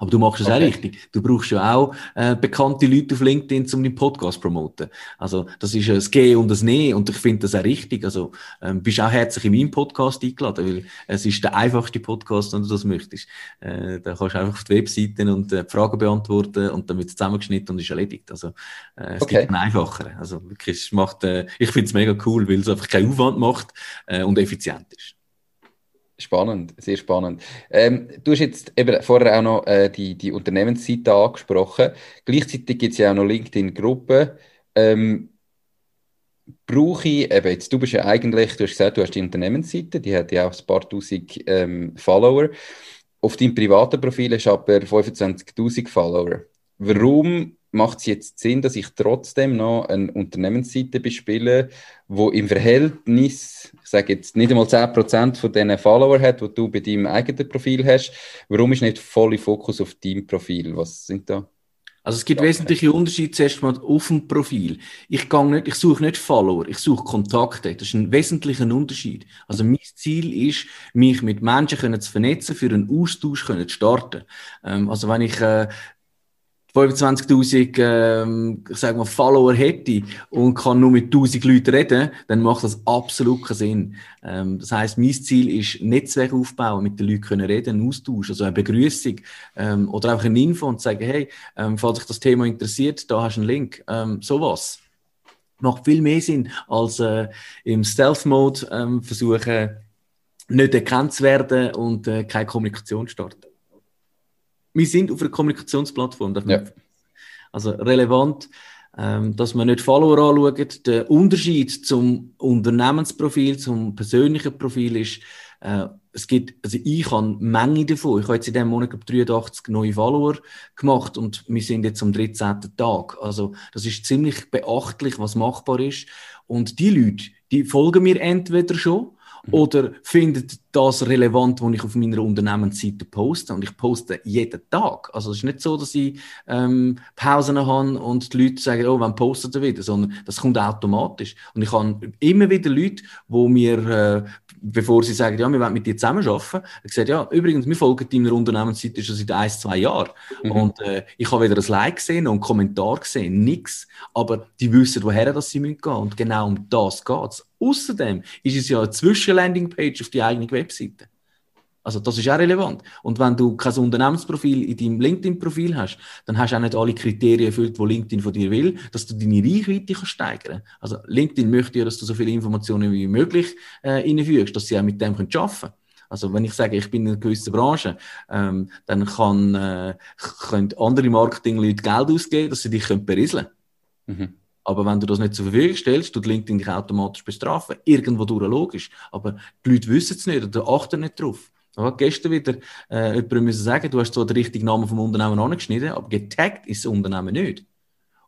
Aber du machst es okay. auch richtig. Du brauchst ja auch äh, bekannte Leute auf LinkedIn, um deinen Podcast zu promoten. Also das ist ein Gehen und ein Nehmen und ich finde das auch richtig. Also ähm, bist auch herzlich in meinem Podcast eingeladen, weil es ist der einfachste Podcast, wenn du das möchtest. Äh, da kannst du einfach auf die Webseiten und äh, Fragen beantworten und dann wird es zusammengeschnitten und ist erledigt. Also äh, es okay. gibt einen einfacheren. Also wirklich, es macht, äh, ich finde es mega cool, weil es einfach keinen Aufwand macht äh, und effizient ist. Spannend, sehr spannend. Ähm, du hast jetzt eben vorher auch noch äh, die, die Unternehmensseite angesprochen. Gleichzeitig gibt es ja auch noch LinkedIn-Gruppen. Ähm, brauche ich, eben jetzt, du bist ja eigentlich, du hast gesagt, du hast die Unternehmensseite, die hat ja auch ein paar tausend ähm, Follower. Auf deinem privaten Profil hast du aber 25.000 Follower. Warum macht es jetzt Sinn, dass ich trotzdem noch eine Unternehmensseite bespiele, wo im Verhältnis, ich sage jetzt nicht einmal 10% von diesen Follower hat, die du bei deinem eigenen Profil hast. Warum ist nicht voller Fokus auf deinem Profil? Was sind da? Also es gibt ja, wesentliche Unterschiede zuerst mal auf dem Profil. Ich gehe nicht, ich suche nicht Follower, ich suche Kontakte. Das ist ein wesentlicher Unterschied. Also mein Ziel ist, mich mit Menschen können zu vernetzen, für einen Austausch können zu starten. Ähm, also wenn ich äh, 25.000 ähm, ich sag mal, Follower hätte und kann nur mit 1000 Leuten reden, dann macht das absolut keinen Sinn. Ähm, das heißt, mein Ziel ist Netzwerk aufbauen, mit den Leuten können reden, einen Austausch, also eine Begrüßung ähm, oder einfach eine Info und sagen, hey, ähm, falls dich das Thema interessiert, da hast du einen Link, ähm, sowas. Macht viel mehr Sinn, als äh, im Stealth-Mode ähm, versuchen, nicht erkannt zu werden und äh, keine Kommunikation starten wir sind auf einer Kommunikationsplattform. Ja. Also relevant, ähm, dass man nicht Follower anschaut. Der Unterschied zum Unternehmensprofil, zum persönlichen Profil ist, äh, es gibt, also ich habe Menge davon. Ich habe jetzt in diesem Monat glaube 83 neue Follower gemacht und wir sind jetzt am 13. Tag. Also das ist ziemlich beachtlich, was machbar ist. Und die Leute, die folgen mir entweder schon. Oder findet das relevant, was ich auf meiner Unternehmensseite poste? Und ich poste jeden Tag. Also es ist nicht so, dass ich ähm, Pausen habe und die Leute sagen, oh, wann postet ihr wieder? Sondern das kommt automatisch. Und ich habe immer wieder Leute, wo mir, äh, bevor sie sagen, ja, wir wollen mit dir zusammenarbeiten, sage, ja, übrigens, wir folgen deiner Unternehmensseite schon seit ein, zwei Jahren. Mhm. Und äh, ich habe weder ein Like gesehen noch einen Kommentar gesehen, nichts. Aber die wissen, woher das sie gehen müssen. Und genau um das geht es. Außerdem ist es ja eine Zwischenlandingpage auf die eigene Webseite. Also das ist auch relevant. Und wenn du kein Unternehmensprofil in deinem LinkedIn-Profil hast, dann hast du auch nicht alle Kriterien erfüllt, die LinkedIn von dir will, dass du deine Reichweite kannst steigern Also LinkedIn möchte ja, dass du so viele Informationen wie möglich äh, reinfügst, dass sie auch mit dem können arbeiten können. Also wenn ich sage, ich bin in einer gewissen Branche, ähm, dann kann, äh, können andere Marketingleute Geld ausgeben, dass sie dich berieseln können. Mhm. Aber wenn du das nicht zur Verfügung stellst, tut LinkedIn dich automatisch bestrafen. Irgendwo durch logisch. Aber die Leute wissen es nicht oder achten nicht drauf. Ich gestern wieder äh, jemandem müssen sagen, du hast zwar den richtigen Namen vom Unternehmen angeschnitten, aber getaggt ist das Unternehmen nicht.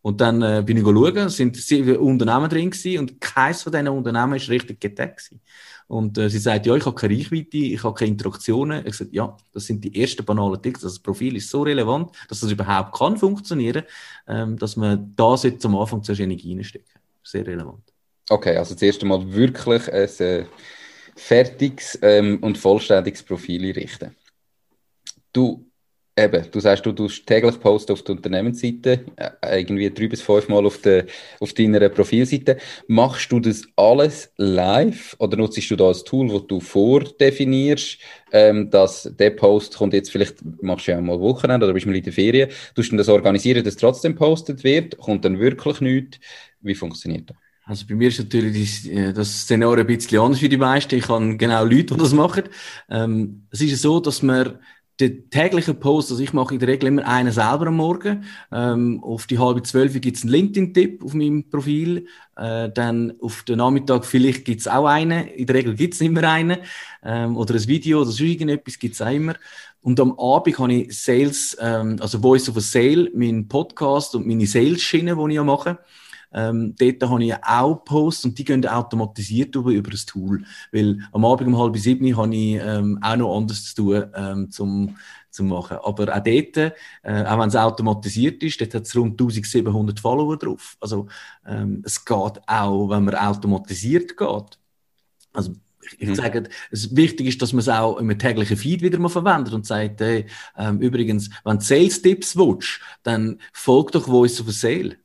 Und dann äh, bin ich schauen, sind sieben Unternehmen drin gewesen und keines von diesen Unternehmen ist richtig getaggt gewesen. Und äh, sie sagt, ja, ich habe keine Reichweite, ich habe keine Interaktionen. Ich sage, ja, das sind die ersten banalen Dinge. Das Profil ist so relevant, dass das überhaupt kann funktionieren, ähm, dass man da sollte am Anfang zuerst Energie reinstecken. Sehr relevant. Okay, also das erste Mal wirklich ein äh, fertiges ähm, und vollständiges Profil einrichten. Du Eben, du sagst, du tust täglich posten auf der Unternehmensseite, äh, irgendwie drei bis fünf Mal auf, der, auf deiner Profilseite. Machst du das alles live oder nutzt du da ein Tool, das du vordefinierst, ähm, dass der Post kommt jetzt vielleicht, machst du ja mal Wochenende oder bist mal in der Ferien, tust du das organisieren, dass trotzdem postet wird, kommt dann wirklich nichts? Wie funktioniert das? Also bei mir ist natürlich äh, das Szenario ein bisschen anders wie die meisten. Ich habe genau Leute, die das machen. Ähm, es ist so, dass man der tägliche Post, also ich mache in der Regel immer einen selber am Morgen. Ähm, auf die halbe zwölf gibt es einen LinkedIn-Tipp auf meinem Profil. Äh, dann auf den Nachmittag vielleicht gibt es auch einen. In der Regel gibt es immer einen. Ähm, oder ein Video oder so irgendetwas gibt es auch immer. Und am Abend habe ich Sales, ähm, also Voice of a Sale, meinen Podcast und meine Sales-Schiene, die ich ja mache. Ähm, dort habe ich auch Posts und die gehen automatisiert über, über das Tool. Weil am Abend um halb sieben habe ich ähm, auch noch anderes zu tun, ähm, zum, zu machen. Aber auch dort, äh, auch wenn es automatisiert ist, dort hat es rund 1700 Follower drauf. Also ähm, es geht auch, wenn man automatisiert geht. Also ich mhm. sage, es wichtig ist, dass man es auch im täglichen Feed wieder mal verwendet und sagt, hey, ähm, übrigens, wenn du Sales-Tipps willst, dann folg doch Voice of a Sale.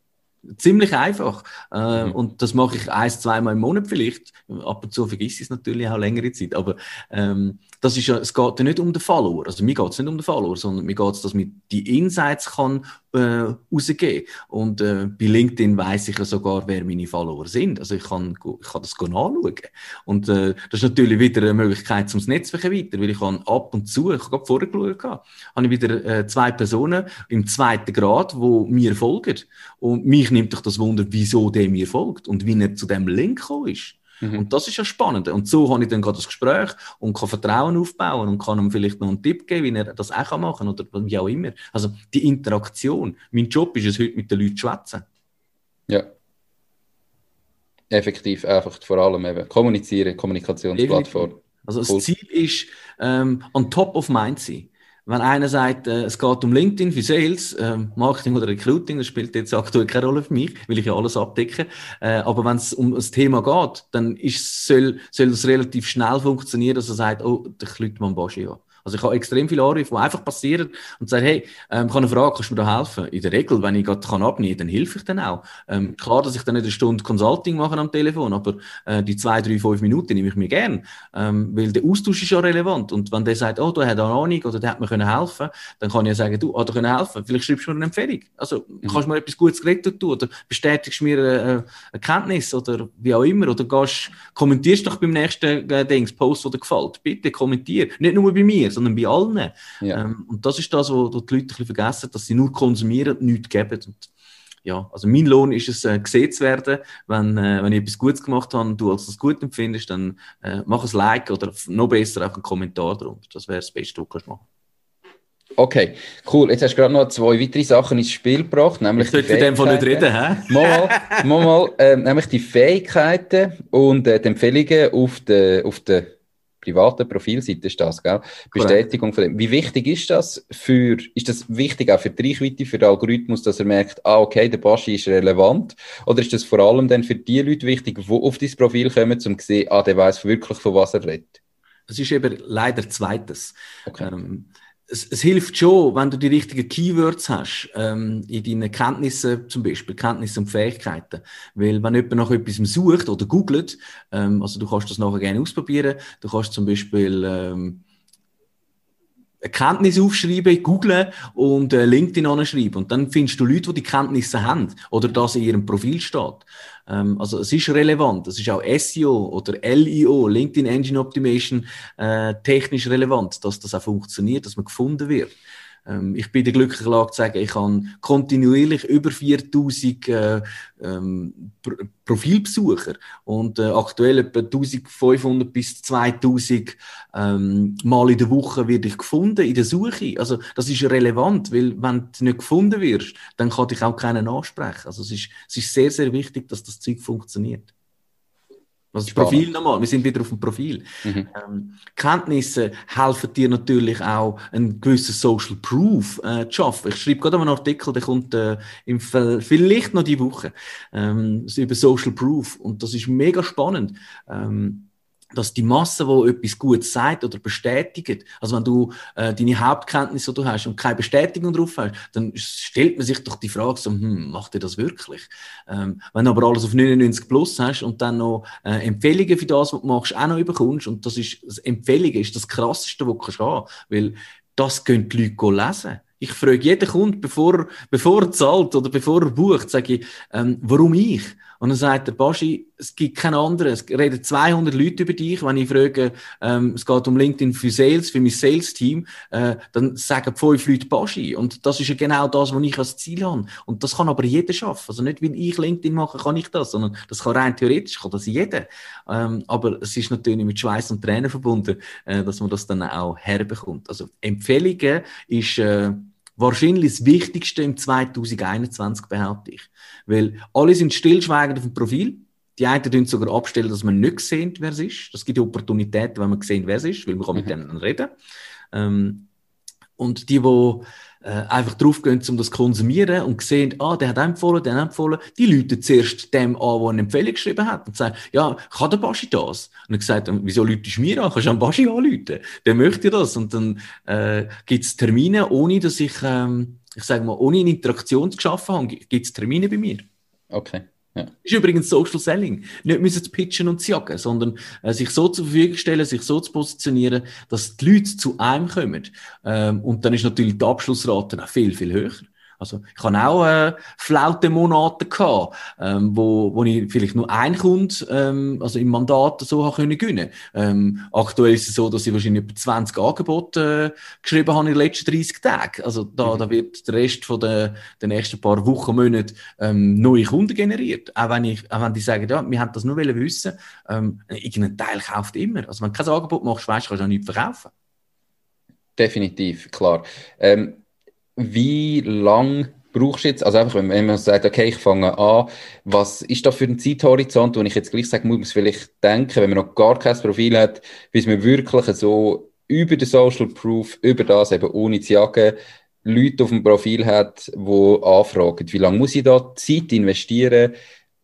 Ziemlich einfach. Äh, mhm. Und das mache ich ein, zweimal im Monat vielleicht. Ab und zu vergesse ich es natürlich auch längere Zeit. Aber ähm, das ist ja, es geht ja nicht um den Follower. Also mir geht es nicht um den Follower, sondern mir geht es, dass man die Insights kann äh, rausgeben. Und äh, bei LinkedIn weiß ich ja sogar, wer meine Follower sind. Also ich kann, ich kann das nachschauen. Und äh, das ist natürlich wieder eine Möglichkeit zum Netzwerk weiter, weil ich kann ab und zu, ich habe gerade vorher geschaut, habe ich wieder äh, zwei Personen im zweiten Grad, wo mir folgen. Und mich nimmt doch das Wunder, wieso der mir folgt und wie er zu dem Link gekommen ist. Mhm. Und das ist ja spannend. Und so habe ich dann gerade das Gespräch und kann Vertrauen aufbauen und kann ihm vielleicht noch einen Tipp geben, wie er das auch machen kann oder wie auch immer. Also die Interaktion. Mein Job ist es heute, mit den Leuten zu schwätzen. Ja. Effektiv, einfach vor allem eben kommunizieren, Kommunikationsplattform. Also das. Ziel ist, ähm, on top of mind sein wenn einer sagt, äh, es geht um LinkedIn für Sales, äh, Marketing oder Recruiting, das spielt jetzt aktuell keine Rolle für mich, will ich ja alles abdecken. Äh, aber wenn es um das Thema geht, dann ist, soll, soll das relativ schnell funktionieren, dass er sagt, oh, ich lüte mal einen Baschi an. Also ich habe extrem viele Anrufe, die einfach passieren und sagen, hey, ähm, kann eine Frage, kannst du mir da helfen? In der Regel, wenn ich gerade kann abnehmen kann, dann helfe ich dann auch. Ähm, klar, dass ich dann nicht eine Stunde Consulting mache am Telefon, aber äh, die zwei, drei, fünf Minuten nehme ich mir gern, ähm, weil der Austausch ist ja relevant. Und wenn der sagt, oh, du hast eine Ahnung oder der hat mir können helfen, dann kann ich ja sagen, du, hat er können helfen, vielleicht schreibst du mir eine Empfehlung. Also mhm. kannst du mir etwas Gutes geredet tun oder bestätigst mir eine, eine Erkenntnis oder wie auch immer oder gehst, kommentierst doch beim nächsten äh, Dings, Post, der dir gefällt. Bitte kommentier. Nicht nur bei mir, sondern bei allen. Ja. Ähm, und das ist das, was die Leute ein bisschen vergessen, dass sie nur konsumieren und nichts geben. Und ja, also mein Lohn ist es, äh, gesehen zu werden. Wenn, äh, wenn ich etwas Gutes gemacht habe und du als das gut empfindest, dann äh, mach ein Like oder noch besser auch einen Kommentar darunter. Das wäre das Beste, was du machen Okay, cool. Jetzt hast du gerade noch zwei weitere Sachen ins Spiel gebracht. Nämlich ich sollte von dem von nicht reden, hä? Mal, mal, mal äh, nämlich die Fähigkeiten und äh, die Empfehlungen auf der auf de privaten Profilseite ist das, gell? Bestätigung von dem. Wie wichtig ist das für, ist das wichtig auch für die Reichweite, für den Algorithmus, dass er merkt, ah, okay, der Baschi ist relevant? Oder ist das vor allem dann für die Leute wichtig, die auf dein Profil kommen, um zu sehen, ah, der weiß wirklich, von was er redet? Es ist eben leider zweites. Okay. Ähm, es, es, hilft schon, wenn du die richtigen Keywords hast, ähm, in deinen Kenntnissen zum Beispiel, Kenntnisse und Fähigkeiten. Weil wenn jemand nach etwas sucht oder googelt, ähm, also du kannst das nachher gerne ausprobieren, du kannst zum Beispiel ähm, Kenntnis aufschreiben, googlen und äh, LinkedIn anschreiben. Und dann findest du Leute, die die Kenntnisse haben oder das in ihrem Profil steht. Ähm, also es ist relevant. Es ist auch SEO oder LIO, LinkedIn Engine Optimation, äh, technisch relevant, dass das auch funktioniert, dass man gefunden wird. Ähm, ich bin in der glücklichen Lage zu sagen, ich habe kontinuierlich über 4000 äh, ähm, Profilbesucher und äh, aktuell etwa 1500 bis 2000 ähm, Mal in der Woche werde ich gefunden in der Suche. Also das ist relevant, weil wenn du nicht gefunden wirst, dann kann dich auch keiner ansprechen. Also es ist, es ist sehr, sehr wichtig, dass das Zeug funktioniert. Also das Profil nochmal, wir sind wieder auf dem Profil. Mhm. Ähm, Kenntnisse helfen dir natürlich auch, einen gewissen Social Proof äh, zu schaffen. Ich schreibe gerade einen Artikel, der kommt äh, im vielleicht noch die Woche ähm, über Social Proof und das ist mega spannend. Ähm, dass die Masse, wo etwas Gutes sagt oder bestätigt, also wenn du äh, deine Hauptkenntnisse du hast und keine Bestätigung drauf hast, dann stellt man sich doch die Frage so, hm, macht ihr das wirklich? Ähm, wenn du aber alles auf 99 plus hast und dann noch äh, Empfehlungen für das, was du machst, auch noch überkommst und das ist, das Empfehlungen ist das Krasseste, was du kannst haben, weil das können die Leute lesen. Ich frage jeden Kunden, bevor, bevor er zahlt oder bevor er bucht, sage ich, ähm, warum ich? Und dann sagt der Baschi, es gibt keinen anderen. Es reden 200 Leute über dich. Wenn ich frage, ähm, es geht um LinkedIn für Sales, für mein Sales-Team, äh, dann sagen fünf Leute Baschi. Und das ist ja genau das, was ich als Ziel habe. Und das kann aber jeder schaffen. Also nicht, weil ich LinkedIn mache, kann ich das, sondern das kann rein theoretisch, kann das jeder. Ähm, aber es ist natürlich mit Schweiß und Tränen verbunden, äh, dass man das dann auch herbekommt. Also Empfehlungen ist, äh, wahrscheinlich das Wichtigste im 2021, behaupte ich. Weil alle sind stillschweigend auf dem Profil. Die einen tun sogar abstellen, dass man nicht sieht, wer es ist. Das gibt Opportunitäten, wenn man sehen, wer es ist, weil man kann mit mhm. denen reden. Ähm, und die, die äh, einfach draufgehen, um das zu konsumieren und sehen, ah, der hat empfohlen, der hat empfohlen, die Leute zuerst dem an, der eine Empfehlung geschrieben hat und sagen, ja, kann der Baschi das? Und er gesagt, wieso läutest du mir an? Kannst du an Baschi anrufen? Der möchte das. Und dann äh, gibt es Termine, ohne dass ich, ähm, ich sage mal, ohne eine Interaktion geschaffen habe, gibt es Termine bei mir. Okay. Ja. Ist übrigens Social Selling. Nicht müssen zu pitchen und zu jagen, sondern äh, sich so zur Verfügung stellen, sich so zu positionieren, dass die Leute zu einem kommen. Ähm, und dann ist natürlich die Abschlussrate auch viel, viel höher. Also ich habe auch äh, flaute Monate gehabt, ähm, wo, wo ich vielleicht nur ein Kunde, ähm, also im Mandat so habe können gewinnen. Ähm, aktuell ist es so, dass ich wahrscheinlich über 20 Angebote äh, geschrieben habe in den letzten 30 Tagen. Also da, mhm. da wird der Rest von der, der nächsten paar Wochen, Monaten ähm, neue Kunden generiert. Auch wenn ich, auch wenn die sagen, ja, wir haben das nur wissen, ähm, irgendein Teil kauft immer. Also wenn du kein Angebot machst, weißt du, kannst du auch nichts verkaufen. Definitiv, klar. Ähm, wie lang brauchst du jetzt, also einfach, wenn man sagt, okay, ich fange an, was ist da für ein Zeithorizont, wo ich jetzt gleich sage, muss man es vielleicht denken, wenn man noch gar kein Profil hat, bis man wirklich so über den Social Proof, über das eben ohne zu jagen, Leute auf dem Profil hat, die anfragen, wie lange muss ich da Zeit investieren,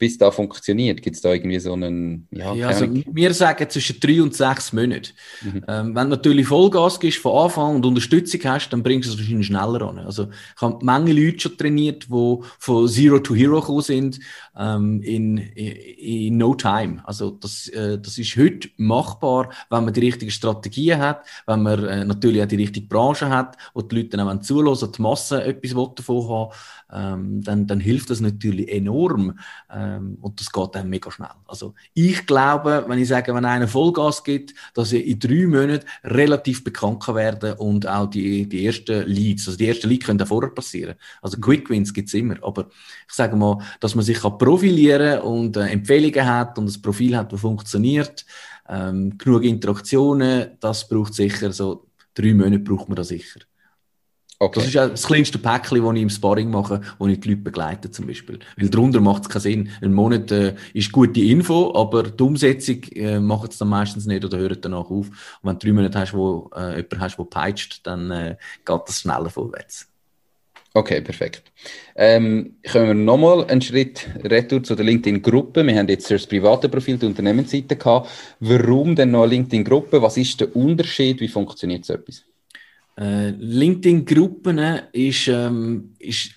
bis da funktioniert? Gibt es da irgendwie so einen. Ja, ja also wir sagen zwischen drei und sechs Monaten. Mhm. Ähm, wenn du natürlich Vollgas gibst von Anfang und Unterstützung hast, dann bringst du es wahrscheinlich schneller an. Also ich habe Menge Leute schon trainiert, die von Zero to Hero gekommen sind ähm, in, in, in, no time. Also das, äh, das ist heute machbar, wenn man die richtige Strategie hat, wenn man äh, natürlich auch die richtige Branche hat, wo die Leute dann auch zulassen, die Masse etwas davon haben, ähm, dann, dann hilft das natürlich enorm ähm, und das geht dann mega schnell. Also ich glaube, wenn ich sage, wenn einer Vollgas gibt, dass er in drei Monaten relativ bekannt kann werden und auch die, die ersten Leads, also die ersten Leads können vorher passieren. Also Quick Wins gibt es immer, aber ich sage mal, dass man sich kann profilieren und äh, Empfehlungen hat und ein Profil hat, das funktioniert, ähm, genug Interaktionen, das braucht sicher so drei Monate braucht man da sicher. Okay. Das ist ja das kleinste Päckchen, das ich im Sparring mache, wo ich die Leute begleite zum Beispiel. Weil darunter macht es keinen Sinn. Ein Monat äh, ist gute Info, aber die Umsetzung äh, macht es dann meistens nicht oder hört danach auf. Und wenn du drei Monate hast, wo äh, jemanden hast, der peitscht, dann äh, geht das schneller vorwärts. Okay, perfekt. Ähm, kommen wir nochmal einen Schritt retour zu der LinkedIn-Gruppe. Wir haben jetzt das private Profil der Unternehmensseite gehabt. Warum denn noch eine LinkedIn-Gruppe? Was ist der Unterschied? Wie funktioniert so etwas? Äh, LinkedIn-Gruppen ist, ähm, ist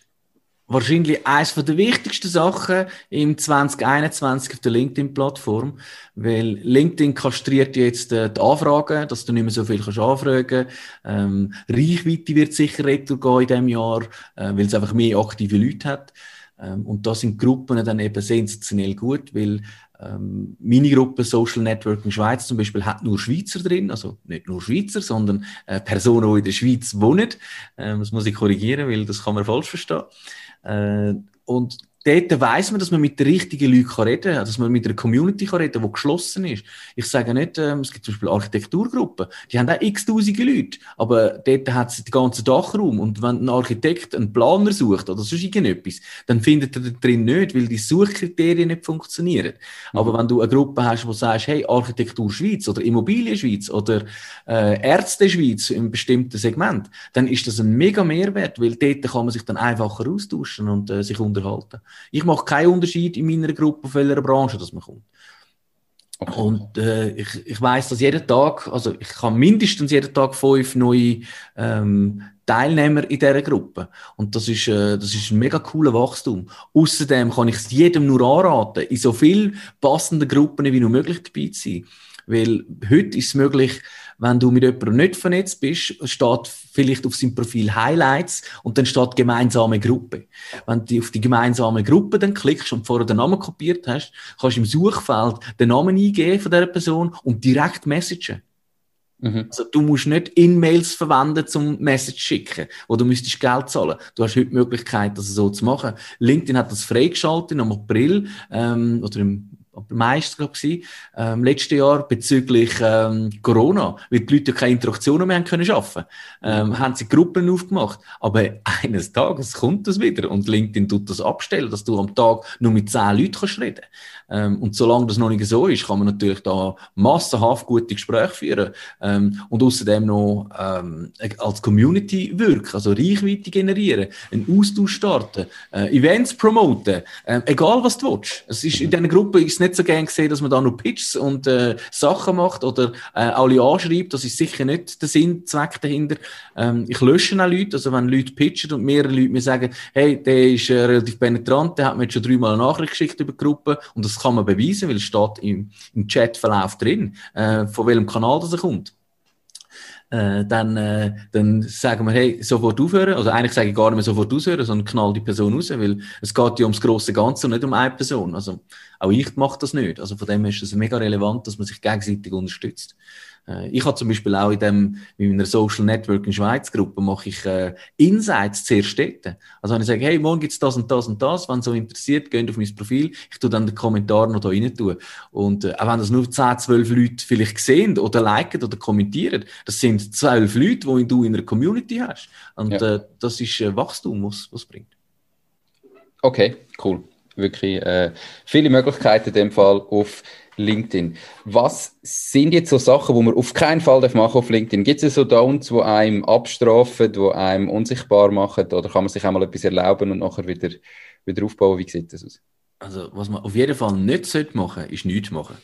wahrscheinlich eines der wichtigsten Sachen im 2021 auf der LinkedIn-Plattform, weil LinkedIn kastriert jetzt äh, die Anfragen, dass du nicht mehr so viel kannst anfragen ähm, Reichweite wird sicher retour in diesem Jahr, äh, weil es einfach mehr aktive Leute hat. Ähm, und da sind Gruppen dann eben sensationell gut, weil ähm, meine Gruppe Social Networking Schweiz zum Beispiel hat nur Schweizer drin, also nicht nur Schweizer, sondern äh, Personen, die in der Schweiz wohnen. Ähm, das muss ich korrigieren, weil das kann man falsch verstehen. Äh, und dort weiss man, dass man mit den richtigen Leuten reden kann, dass man mit einer Community kann reden kann, die geschlossen ist. Ich sage nicht, ähm, es gibt zum Beispiel Architekturgruppen, die haben auch x-tausende Leute, aber dort hat es den ganzen Dachraum und wenn ein Architekt einen Planer sucht oder sonst irgendetwas, dann findet er da drin nicht, weil die Suchkriterien nicht funktionieren. Mhm. Aber wenn du eine Gruppe hast, wo du sagst, hey, Architektur Schweiz oder Immobilien Schweiz oder äh, Ärzte Schweiz in einem bestimmten Segment, dann ist das ein mega Mehrwert, weil dort kann man sich dann einfacher austauschen und äh, sich unterhalten. Ich mache keinen Unterschied in meiner Gruppe, auf welcher Branche das man kommt. Okay. Und äh, ich, ich weiß, dass jeden Tag, also ich habe mindestens jeden Tag fünf neue ähm, Teilnehmer in dieser Gruppe. Und das ist, äh, das ist ein mega cooler Wachstum. Außerdem kann ich es jedem nur anraten, in so viel passenden Gruppen wie nur möglich dabei zu sein. Weil heute ist es möglich, wenn du mit jemandem nicht vernetzt bist, steht vielleicht auf seinem Profil Highlights und dann steht gemeinsame Gruppe. Wenn du auf die gemeinsame Gruppe dann klickst und vorher den Namen kopiert hast, kannst du im Suchfeld den Namen eingeben von dieser Person und direkt messagen. Mhm. Also du musst nicht In-Mails verwenden zum Message schicken, wo du müsstest Geld zahlen. Du hast heute die Möglichkeit, das so zu machen. LinkedIn hat das freigeschaltet im April ähm, oder im Meister, ich, ähm, letztes Jahr bezüglich ähm, Corona, weil die Leute keine Interaktionen mehr haben können schaffen, ähm, haben sie Gruppen aufgemacht. Aber eines Tages kommt das wieder und LinkedIn tut das abstellen, dass du am Tag nur mit zehn Leuten kannst reden. Ähm, und solange das noch nicht so ist, kann man natürlich da massenhaft gute Gespräche führen ähm, und außerdem noch ähm, als Community wirken, also Reichweite generieren, einen Austausch starten, äh, Events promoten, äh, egal was du willst. Es ist in dieser Gruppe ist nicht so gern gesehen, dass man da nur Pitches und äh, Sachen macht oder äh, alle anschreibt. Das ist sicher nicht der Sinn, Zweck dahinter. Ähm, ich lösche auch Leute, also wenn Leute pitchen und mehrere Leute mir sagen, hey, der ist äh, relativ penetrant, der hat mir jetzt schon dreimal eine Nachricht geschickt über die Gruppe und das kann man beweisen, weil es steht im, im Chatverlauf drin, äh, von welchem Kanal das er kommt. Äh, dann, äh, dann sagen wir, hey, sofort aufhören. Also eigentlich sage ich gar nicht mehr sofort aufhören, sondern knall die Person raus, weil es geht ja ums große Ganze und nicht um eine Person. Also auch ich mache das nicht. Also von dem ist es mega relevant, dass man sich gegenseitig unterstützt. Äh, ich habe zum Beispiel auch in, dem, in meiner Social Network in Schweiz Gruppe mache ich äh, Insights zuerst dort. Also wenn ich sage, hey, morgen gibt's das und das und das, wenn so interessiert, geht auf mein Profil, ich tue dann den Kommentar noch da rein tun. Und äh, auch wenn das nur 10, 12 Leute vielleicht sehen oder liken oder kommentieren, das sind 12 Leute, die du in einer Community hast. Und ja. äh, das ist äh, Wachstum, was es bringt. Okay, cool. Wirklich äh, viele Möglichkeiten in dem Fall auf LinkedIn. Was sind jetzt so Sachen, wo man auf keinen Fall machen darf auf LinkedIn? Gibt es so Downs, die einem abstrafen, die einem unsichtbar machen? Oder kann man sich einmal etwas erlauben und nachher wieder, wieder aufbauen? Wie sieht das aus? Also, was man auf jeden Fall nicht machen sollte, ist nichts machen.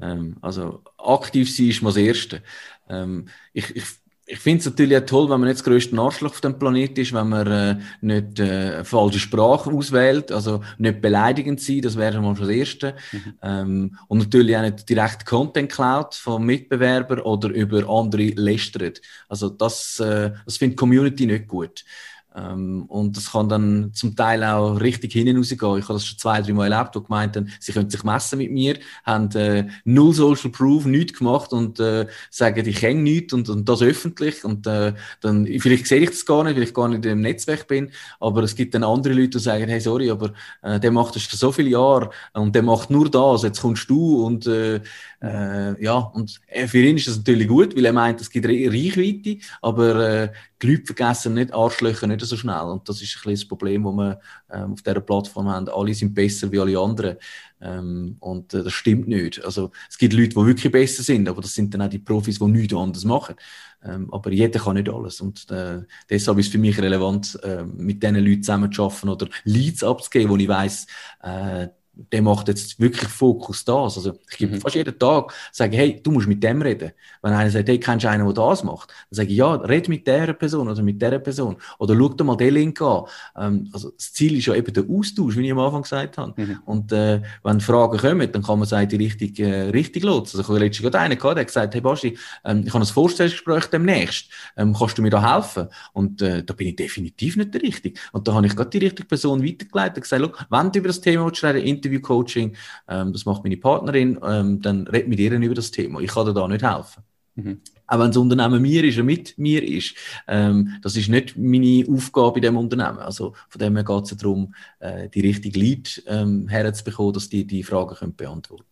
Ähm, also, aktiv sein ist mal das Erste. Ähm, ich, ich ich finde es natürlich auch toll, wenn man nicht das grösste Arschloch auf dem Planet ist, wenn man äh, nicht äh, falsche Sprache auswählt, also nicht beleidigend sein, das wäre mal schon das Erste. Mhm. Ähm, und natürlich auch nicht direkt Content klaut von Mitbewerbern oder über andere lästert. Also das, äh, das findet die Community nicht gut. Ähm, und das kann dann zum Teil auch richtig hinten rausgehen. Ich habe das schon zwei, drei Mal erlebt, wo gemeint haben, sie können sich messen mit mir, haben äh, null Social Proof, nichts gemacht und äh, sagen, ich kenne nichts und, und das öffentlich. Und äh, dann, vielleicht sehe ich das gar nicht, weil ich gar nicht im Netzwerk bin, aber es gibt dann andere Leute, die sagen, hey, sorry, aber äh, der macht das schon so viele Jahre und der macht nur das, jetzt kommst du und äh, äh, ja, und für ihn ist das natürlich gut, weil er meint, es gibt Reichweite, aber äh, die Leute vergessen nicht Arschlöcher nicht so schnell. Und das ist ein bisschen das Problem, das wir ähm, auf dieser Plattform haben. Alle sind besser wie alle anderen. Ähm, und äh, das stimmt nicht. Also es gibt Leute, die wirklich besser sind, aber das sind dann auch die Profis, die nichts anderes machen. Ähm, aber jeder kann nicht alles. Und äh, deshalb ist es für mich relevant, äh, mit diesen Leuten zusammen zu arbeiten oder Leads abzugeben, wo ich weiss, äh, der macht jetzt wirklich Fokus das. Also ich gebe mhm. fast jeden Tag, sage, hey, du musst mit dem reden. Wenn einer sagt, hey, kennst du einen, der das macht? Dann sage ich, ja, red mit der Person oder mit der Person. Oder schau dir mal den Link an. Ähm, also das Ziel ist ja eben der Austausch, wie ich am Anfang gesagt habe. Mhm. Und äh, wenn Fragen kommen, dann kann man sagen, die richtig, äh, richtig los. Also ich habe letztens gerade einen gehabt, der gesagt, hey Basti, ähm, ich habe ein Vorstellungsgespräch demnächst. Ähm, kannst du mir da helfen? Und äh, da bin ich definitiv nicht der Richtige. Und da habe ich gerade die richtige Person weitergeleitet und gesagt, wenn du über das Thema reden Interview-Coaching, ähm, das macht meine Partnerin, ähm, dann red mit ihr über das Thema. Ich kann dir da nicht helfen. Mhm. Auch wenn das Unternehmen mir ist und mit mir ist, ähm, das ist nicht meine Aufgabe in dem Unternehmen. Also von dem her geht es ja darum, äh, die richtige Lead ähm, herzubekommen, dass die die Fragen können beantworten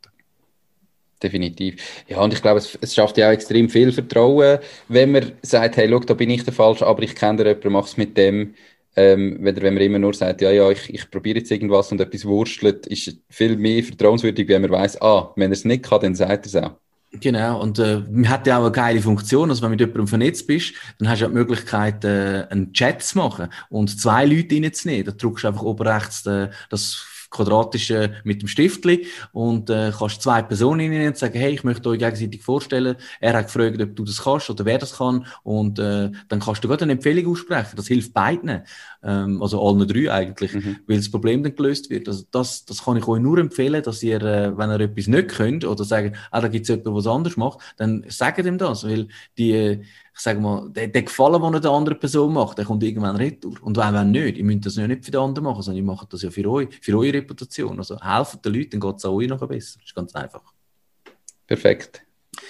Definitiv. Ja, und ich glaube, es, es, schafft ja auch extrem viel Vertrauen, wenn man sagt, hey, schau, da bin ich der Falsche, aber ich kenne jemanden, mach es mit dem. Ähm, wenn, wenn man immer nur sagt, ja, ja, ich, ich probiere jetzt irgendwas und etwas wurstelt, ist viel mehr vertrauenswürdig, wenn man weiß, ah, wenn er es nicht kann, dann sagt er es auch. Genau, und äh, man hat ja auch eine geile Funktion, also wenn du mit jemandem vernetzt bist, dann hast du ja die Möglichkeit, äh, einen Chat zu machen und zwei Leute reinzunehmen. Da drückst du einfach oben rechts äh, das quadratische mit dem Stiftli und äh, kannst zwei Personen hinnehmen und sagen, hey, ich möchte euch gegenseitig vorstellen. Er hat gefragt, ob du das kannst oder wer das kann und äh, dann kannst du gerade eine Empfehlung aussprechen. Das hilft beiden, ähm, also allen drei eigentlich, mhm. weil das Problem dann gelöst wird. Also das, das kann ich euch nur empfehlen, dass ihr, äh, wenn ihr etwas nicht könnt oder sagt, ah, da gibt es jemanden, der was anderes macht, dann sagt ihm das, weil die ich sage mal, der, der Gefallen, den der anderen Person macht, der kommt irgendwann retour. Und wenn, wenn nicht, ihr müsst das ja nicht für die anderen machen, sondern ihr macht das ja für euch, für eure Reputation. Also helfen den Leuten, dann geht es auch euch noch besser. Das ist ganz einfach. Perfekt.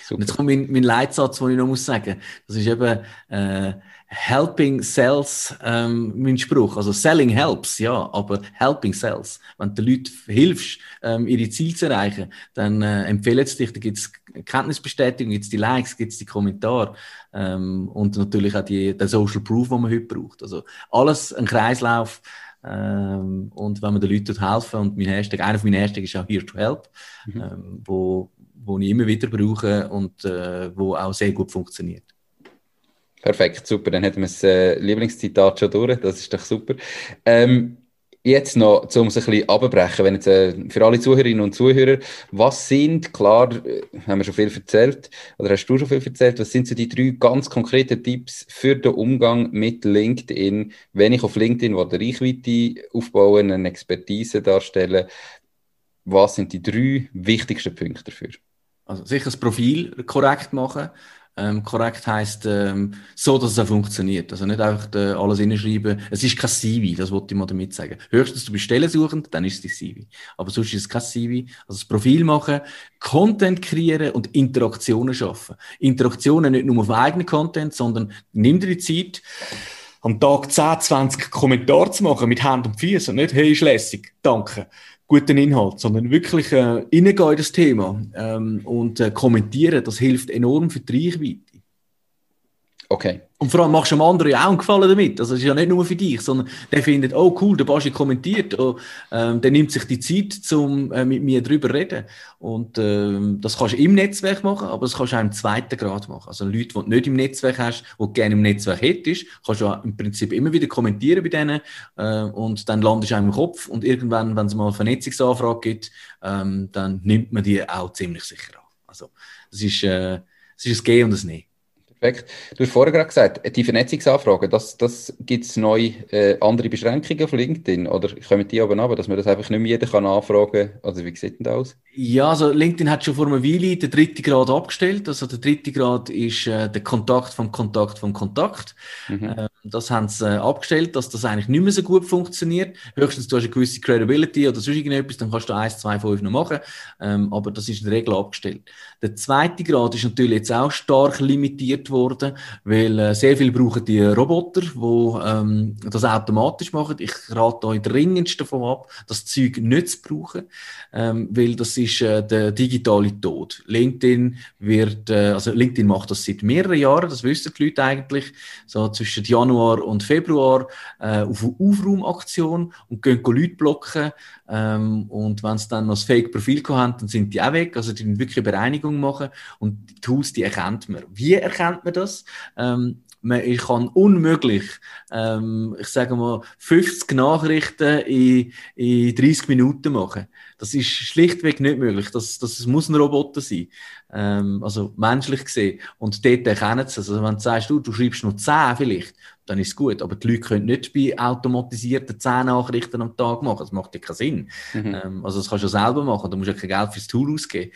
Super. Und jetzt kommt mein, mein Leitsatz, den ich noch muss sagen. Das ist eben äh, Helping Sells, ähm, mein Spruch. Also Selling helps, ja, aber Helping Sells. Wenn du den Leuten hilfst, ähm, ihre Ziele zu erreichen, dann äh, empfehlen sie dich, da gibt es Kenntnisbestätigung, gibt es die Likes, gibt es die Kommentare ähm, und natürlich auch die, der Social Proof, den man heute braucht. Also alles ein Kreislauf. Ähm, und wenn man den Leuten helfen und mein Hashtag, einer von meinen Hashtags ist auch Here to Help, mhm. ähm, wo, wo ich immer wieder brauche und äh, wo auch sehr gut funktioniert. Perfekt, super. Dann hätten wir das äh, Lieblingszitat schon durch. Das ist doch super. Ähm, Jetzt noch, um es ein bisschen abbrechen, wenn jetzt, äh, für alle Zuhörerinnen und Zuhörer, was sind, klar, äh, haben wir schon viel erzählt, oder hast du schon viel erzählt, was sind so die drei ganz konkreten Tipps für den Umgang mit LinkedIn, wenn ich auf LinkedIn will, Reichweite aufbauen, eine Expertise darstellen, was sind die drei wichtigsten Punkte dafür? Also sicher das Profil korrekt machen, ähm, korrekt heißt ähm, so, dass es auch funktioniert. Also nicht einfach äh, alles hinschreiben. Es ist kein CV, das wollte ich mal damit sagen. Höchstens du bist stellensuchend, dann ist es die CV. Aber sonst ist es kein CV. Also das Profil machen, Content kreieren und Interaktionen schaffen. Interaktionen nicht nur auf eigenen Content, sondern nimm dir die Zeit, am Tag 10, 20 Kommentare zu machen mit Hand und Füßen nicht, hey, ist lässig, danke guten Inhalt, sondern wirklich äh, reingehen in das Thema ähm, und äh, kommentieren, das hilft enorm für die Reichweite. Okay. Und vor allem machst du dem anderen auch einen Gefallen damit. Also es ist ja nicht nur für dich, sondern der findet, oh cool, der Baschi kommentiert, oh, ähm, der nimmt sich die Zeit, um äh, mit mir drüber reden. Und ähm, das kannst du im Netzwerk machen, aber das kannst du auch im zweiten Grad machen. Also Leute, die du nicht im Netzwerk hast, die du gerne im Netzwerk hättest, kannst du auch im Prinzip immer wieder kommentieren bei denen äh, und dann landest du auch im Kopf und irgendwann, wenn es mal eine Vernetzungsanfrage gibt, ähm, dann nimmt man die auch ziemlich sicher an. Also das ist, äh, das ist ein Gehen und ein Nehmen. Perfekt. Du hast vorher gerade gesagt, die Vernetzungsanfragen, das, das gibt es neu äh, andere Beschränkungen auf LinkedIn oder kommen die oben ab, dass man das einfach nicht mehr jeder kann anfragen kann? Also wie sieht denn das aus? Ja, also LinkedIn hat schon vor einer Weile den dritten Grad abgestellt. Also der dritte Grad ist äh, der Kontakt vom Kontakt vom Kontakt. Mhm. Ähm, das haben sie äh, abgestellt, dass das eigentlich nicht mehr so gut funktioniert. Höchstens du hast eine gewisse Credibility oder sonst irgendetwas, dann kannst du eins, zwei, fünf noch machen. Ähm, aber das ist in der Regel abgestellt. Der zweite Grad ist natürlich jetzt auch stark limitiert worden, weil äh, sehr viel brauchen die Roboter, die ähm, das automatisch machen. Ich rate euch dringendst davon ab, das Zeug nicht zu brauchen, ähm, weil das ist äh, der digitale Tod. LinkedIn wird, äh, also LinkedIn macht das seit mehreren Jahren, das wissen die Leute eigentlich, so zwischen Januar und Februar äh, auf eine Aufraumaktion und gehen Leute blocken ähm, und wenn sie dann noch das Fake-Profil haben, dann sind die auch weg, also die müssen wirklich eine Bereinigung machen und die Tools, die erkennt man. Wie erkennt man das? Ähm, man, ich kann unmöglich, ähm, ich sage mal, 50 Nachrichten in, in 30 Minuten machen. Das ist schlichtweg nicht möglich. Das, das muss ein Roboter sein. Ähm, also menschlich gesehen. Und dort erkennen sie es. Also wenn du sagst, du, du schreibst nur 10 vielleicht, dann ist es gut. Aber die Leute können nicht bei automatisierten 10 Nachrichten am Tag machen. Das macht ja keinen Sinn. Mhm. Ähm, also das kannst du selber machen. Du musst ja kein Geld fürs Tool ausgeben.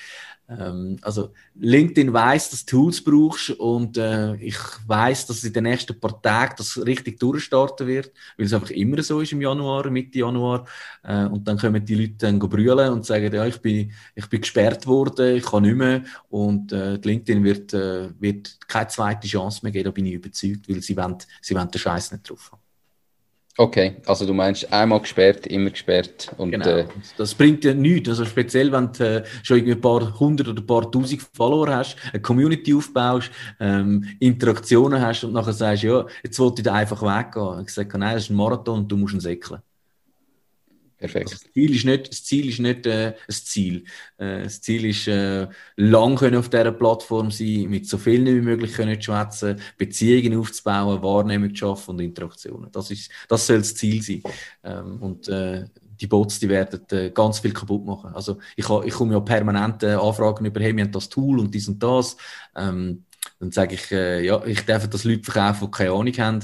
Ähm, also LinkedIn weiß, dass du Tools brauchst und äh, ich weiß, dass in den nächsten paar Tagen das richtig durchstarten wird, weil es einfach immer so ist im Januar, Mitte Januar. Äh, und dann kommen die Leute dann brüllen und sagen, ja, ich bin, ich bin gesperrt worden, ich kann nicht mehr. Und äh, LinkedIn wird, äh, wird keine zweite Chance mehr geben, da bin ich überzeugt, weil sie wollen, sie wollen den Scheiß nicht drauf haben. Okay, also du meinst einmal gesperrt, immer gesperrt. Und, genau. Äh, das bringt ja nichts. Also speziell, wenn du äh, schon irgendwie ein paar hundert oder ein paar tausend Follower hast, eine Community aufbaust, ähm, Interaktionen hast und nachher sagst, ja, jetzt wollte ich da einfach weggehen. Ich sage, nein, das ist ein Marathon und du musst ihn säckeln. Perfekt. Also das Ziel ist nicht, das Ziel ist nicht äh, ein Ziel. Äh, das Ziel ist, äh, lang können auf dieser Plattform sein, mit so vielen wie möglich können schwätzen, Beziehungen aufzubauen, Wahrnehmung zu schaffen und Interaktionen. Das, ist, das soll das Ziel sein. Ähm, und äh, die Bots, die werden äh, ganz viel kaputt machen. Also ich, ich komme ja permanent äh, Anfragen über, hey, wir haben das Tool und dies und das. Ähm, dann sage ich, äh, ja, ich darf das Leute verkaufen, die keine Ahnung haben,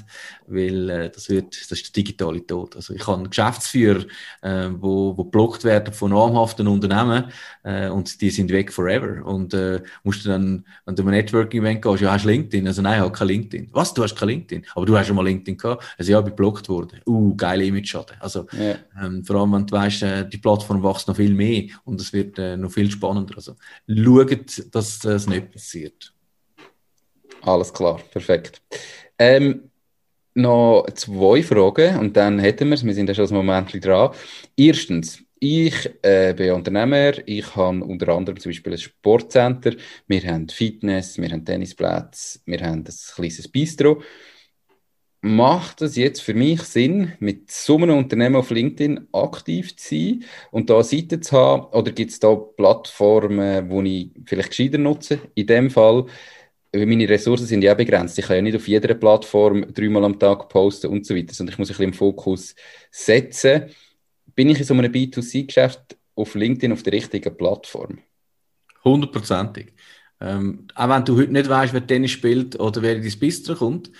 weil äh, das wird, das ist der digitale Tod. Also ich habe Geschäftsführer, äh, wo, wo blockt werden von namhaften Unternehmen äh, und die sind weg forever. Und äh, musst du dann, wenn du ein Networking-Event gehst, ja, hast du LinkedIn? Also nein, ich habe kein LinkedIn. Was, du hast kein LinkedIn? Aber du hast schon mal LinkedIn gehabt? Also ja, ich bin blockt worden. Uh, geile Image-Schaden. Also ja. ähm, vor allem, wenn du weißt, äh, die Plattform wächst noch viel mehr und es wird äh, noch viel spannender. Also schaut, dass das nicht passiert. Alles klar, perfekt. Ähm, noch zwei Fragen und dann hätten wir es. Wir sind ja schon ein Moment dran. Erstens, ich äh, bin Unternehmer, ich habe unter anderem zum Beispiel ein Sportcenter, wir haben Fitness, wir haben Tennisplätze, wir haben ein kleines Bistro. Macht es jetzt für mich Sinn, mit so einem Unternehmen auf LinkedIn aktiv zu sein und da Seiten zu haben? Oder gibt es da Plattformen, die ich vielleicht gescheiter nutze? In dem Fall, meine Ressourcen sind ja begrenzt. Ich kann ja nicht auf jeder Plattform dreimal am Tag posten und so weiter, sondern ich muss ein bisschen im Fokus setzen. Bin ich in so einem B2C-Geschäft auf LinkedIn auf der richtigen Plattform? Hundertprozentig. Ähm, auch wenn du heute nicht weißt, wer Tennis spielt oder wer in dein Bistro kommt,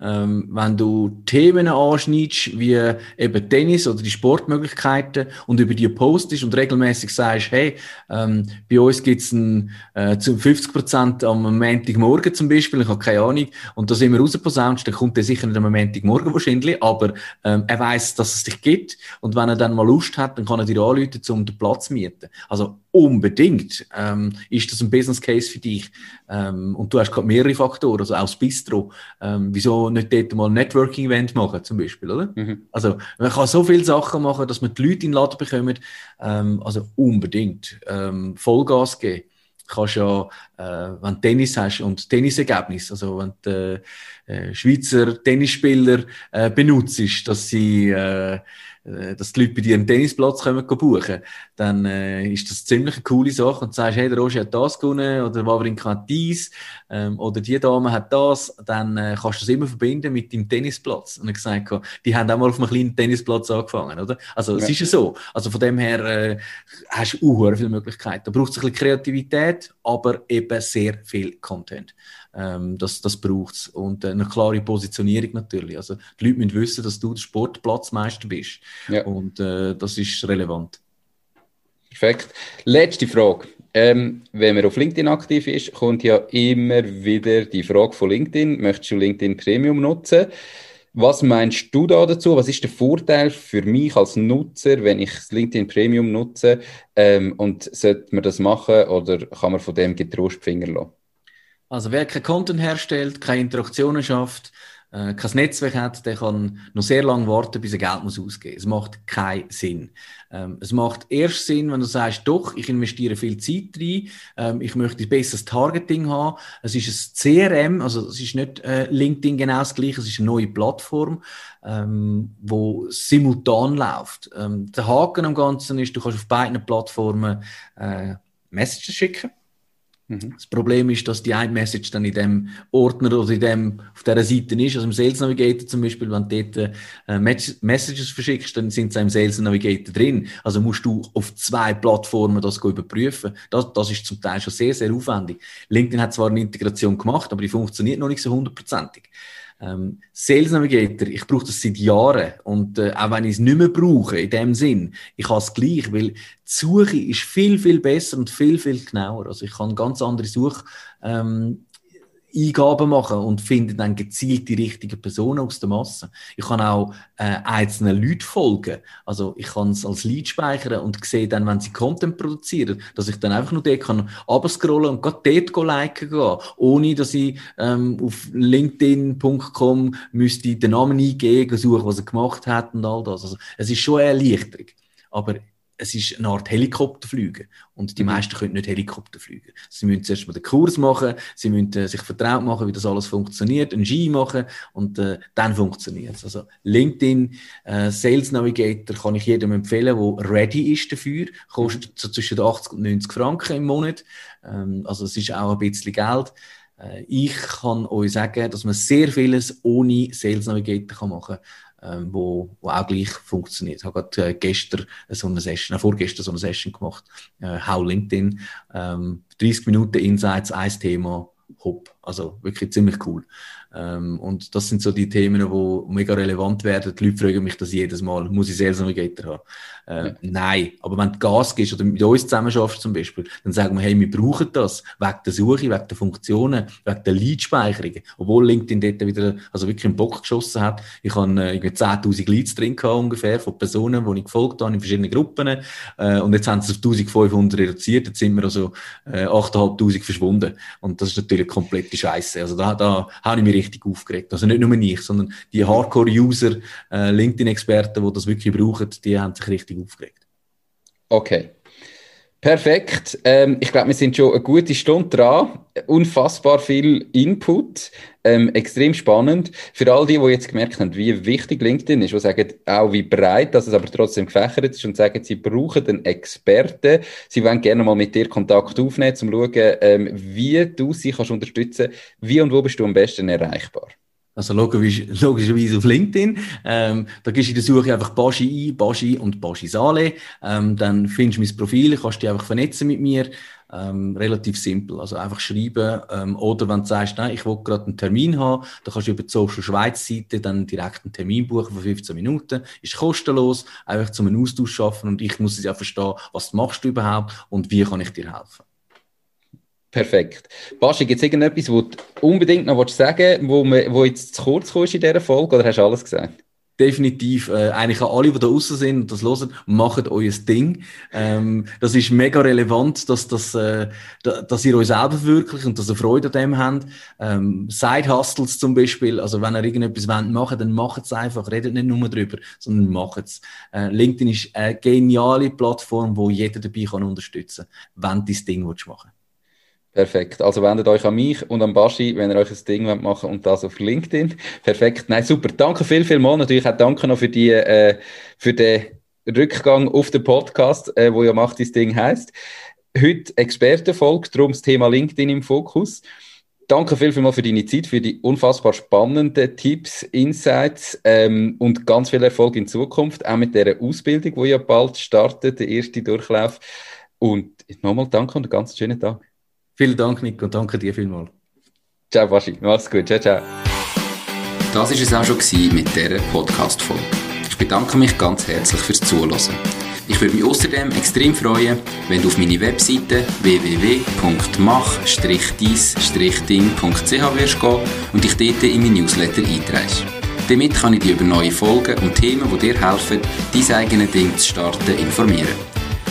ähm, wenn du Themen anschneidest, wie eben Tennis oder die Sportmöglichkeiten und über die postest und regelmäßig sagst, hey, ähm, bei uns gibt's ein, äh, zu 50 Prozent am Montagmorgen zum Beispiel, ich habe keine Ahnung, und da sind wir rausgeposaunt, dann kommt er sicher nicht am Montagmorgen wahrscheinlich, aber ähm, er weiß, dass es dich gibt und wenn er dann mal Lust hat, dann kann er dir anrufen, um den Platz zu mieten. Also unbedingt ähm, ist das ein Business Case für dich. Ähm, und du hast gerade mehrere Faktoren, also auch das Bistro. Ähm, wieso nicht dort mal ein Networking-Event machen, zum Beispiel, oder? Mhm. Also, man kann so viele Sachen machen, dass man die Leute in den Laden bekommt. Ähm, also unbedingt. Ähm, Vollgas geben. Du kannst ja, äh, wenn du Tennis hast und Tennisergebnis, also wenn du äh, Schweizer Tennisspieler äh, benutzt, dass sie äh, äh, dass die Leute bei dir einen Tennisplatz kommen buchen dann äh, ist das ziemlich eine coole Sache und du sagst, hey, der Roger hat das gewonnen oder Wawrinka hat dies ähm, oder die Dame hat das, dann äh, kannst du das immer verbinden mit deinem Tennisplatz. Und ich gesagt, die haben auch mal auf einem kleinen Tennisplatz angefangen, oder? Also ja. es ist ja so. Also von dem her äh, hast du auch viele Möglichkeiten. Da braucht es ein bisschen Kreativität, aber eben sehr viel Content. Ähm, das das braucht es. Und äh, eine klare Positionierung natürlich. Also die Leute müssen wissen, dass du der Sportplatzmeister bist. Ja. Und äh, das ist relevant. Perfekt. Letzte Frage. Ähm, wenn man auf LinkedIn aktiv ist, kommt ja immer wieder die Frage von LinkedIn, möchtest du LinkedIn Premium nutzen? Was meinst du da dazu? Was ist der Vorteil für mich als Nutzer, wenn ich das LinkedIn Premium nutze? Ähm, und sollte man das machen oder kann man von dem getrost Finger lassen? Also wer kein Content herstellt, keine Interaktionen schafft, äh, kein Netzwerk hat, der kann noch sehr lange warten, bis er Geld muss ausgeben. Es macht keinen Sinn. Ähm, es macht erst Sinn, wenn du sagst, doch, ich investiere viel Zeit rein, ähm, ich möchte ein besseres Targeting haben. Es ist ein CRM, also es ist nicht äh, LinkedIn genau das gleiche, es ist eine neue Plattform, ähm, wo simultan läuft. Ähm, der Haken am Ganzen ist, du kannst auf beiden Plattformen äh, Messages schicken. Mhm. Das Problem ist, dass die eine Message dann in dem Ordner oder in dem, auf dieser Seite ist, also im Sales Navigator zum Beispiel, wenn du dort äh, Messages verschickst, dann sind sie im Sales Navigator drin. Also musst du auf zwei Plattformen das überprüfen. Das, das ist zum Teil schon sehr, sehr aufwendig. LinkedIn hat zwar eine Integration gemacht, aber die funktioniert noch nicht so hundertprozentig. Ähm, Sales Navigator, ich brauche das seit Jahren und äh, auch wenn ich es nicht mehr brauche, in dem Sinn, ich habe es gleich, weil die Suche ist viel, viel besser und viel, viel genauer. Also ich kann ganz andere Such, ähm, Eingaben machen und finde dann gezielt die richtigen Personen aus der Masse. Ich kann auch äh, einzelnen Leuten folgen. Also ich kann es als Lead speichern und sehe dann, wenn sie Content produzieren, dass ich dann einfach nur dort kann abscrollen und gerade dort liken gehen, ohne dass ich ähm, auf linkedin.com müsste den Namen eingeben, suchen, was er gemacht hat und all das. Also es ist schon eine Erleichterung. Aber es ist eine Art Helikopterflüge. Und die mhm. meisten können nicht Helikopter fliegen. Sie müssen zuerst mal den Kurs machen, sie müssen äh, sich vertraut machen, wie das alles funktioniert, einen Ski machen und äh, dann funktioniert es. Also LinkedIn äh, Sales Navigator kann ich jedem empfehlen, der ready ist dafür. Kostet so zwischen 80 und 90 Franken im Monat. Ähm, also es ist auch ein bisschen Geld. Äh, ich kann euch sagen, dass man sehr vieles ohne Sales Navigator machen kann ähm, wo, wo auch gleich funktioniert. Ich habe gerade äh, gestern so eine Session, äh, vorgestern so eine Session gemacht, äh, How LinkedIn, ähm, 30 Minuten Insights, ein Thema, hopp. Also wirklich ziemlich cool. Ähm, und das sind so die Themen, die mega relevant werden. Die Leute fragen mich das jedes Mal. Muss ich Sales Navigator haben? Äh, ja. Nein. Aber wenn du Gas gibst oder mit uns zusammen schaffst zum Beispiel, dann sagen wir, hey, wir brauchen das. Wegen der Suche, wegen der Funktionen, wegen der Lead-Speicherung. Obwohl LinkedIn dort wieder, also wirklich einen Bock geschossen hat. Ich habe äh, irgendwie 10.000 Leads drin gehabt, ungefähr, von Personen, die ich gefolgt habe, in verschiedenen Gruppen. Äh, und jetzt haben sie es auf 1500 reduziert. Jetzt sind wir also äh, 8.500 verschwunden. Und das ist natürlich komplette Scheiße. Also da, da habe ich mich richtig aufgeregt. Also nicht nur ich, sondern die Hardcore-User, äh, LinkedIn-Experten, die das wirklich brauchen, die haben sich richtig aufgeregt. Okay. Perfekt. Ähm, ich glaube, wir sind schon eine gute Stunde dran. Unfassbar viel Input. Ähm, extrem spannend. Für all die, die jetzt gemerkt haben, wie wichtig LinkedIn ist, die sagen auch, wie breit, dass es aber trotzdem gefächert ist und sagen, sie brauchen einen Experten. Sie wollen gerne mal mit dir Kontakt aufnehmen, um zu schauen, ähm, wie du sie kannst unterstützen Wie und wo bist du am besten erreichbar? Also logisch, logischerweise auf LinkedIn. Ähm, da gehst du in der Suche einfach Baschi ein, Baschi und Baschi Sale. Ähm, dann findest du mein Profil, kannst dich einfach vernetzen mit mir. Ähm, relativ simpel. Also einfach schreiben. Ähm, oder wenn du sagst, nein, ich will gerade einen Termin haben, dann kannst du über die Social Schweiz Seite dann direkt einen Termin buchen für 15 Minuten. Ist kostenlos, einfach zum Austausch schaffen und ich muss es ja verstehen, was machst du überhaupt und wie kann ich dir helfen. Perfekt. Baschi, gibt es irgendetwas, was du unbedingt noch sagen wo, wo jetzt zu kurz ist in dieser Folge, oder hast du alles gesagt? Definitiv. Äh, eigentlich an alle, die da draußen sind und das hören, macht euer Ding. Ähm, das ist mega relevant, dass, dass, äh, dass ihr euch selber wirklich und dass ihr Freude an dem habt. Ähm, Side-Hustles zum Beispiel, also wenn ihr irgendetwas wollt machen dann macht es einfach. Redet nicht nur drüber, sondern macht es. Äh, LinkedIn ist eine geniale Plattform, wo jeder dabei kann unterstützen kann, wenn du dein Ding machen willst. Perfekt. Also wendet euch an mich und an Baschi, wenn ihr euch ein Ding machen wollt und das auf LinkedIn. Perfekt. Nein, super. Danke viel, viel mal. Natürlich auch danke noch für die, äh, für den Rückgang auf den Podcast, äh, wo ja macht das Ding heißt. Heute Expertenfolge, darum das Thema LinkedIn im Fokus. Danke viel, viel mal für deine Zeit, für die unfassbar spannenden Tipps, Insights ähm, und ganz viel Erfolg in Zukunft, auch mit der Ausbildung, die ja bald startet, der erste Durchlauf. Und nochmal danke und einen ganz schönen Tag. Vielen Dank, Nico, und danke dir vielmals. Ciao, Baschi. Mach's gut. Ciao, ciao. Das war es auch schon mit dieser Podcast-Folge. Ich bedanke mich ganz herzlich fürs Zuhören. Ich würde mich außerdem extrem freuen, wenn du auf meine Webseite www.mach-dies-ding.ch wirst gehen und dich dort in mein Newsletter einträgst. Damit kann ich dich über neue Folgen und Themen, die dir helfen, dein eigenes Ding zu starten, informieren.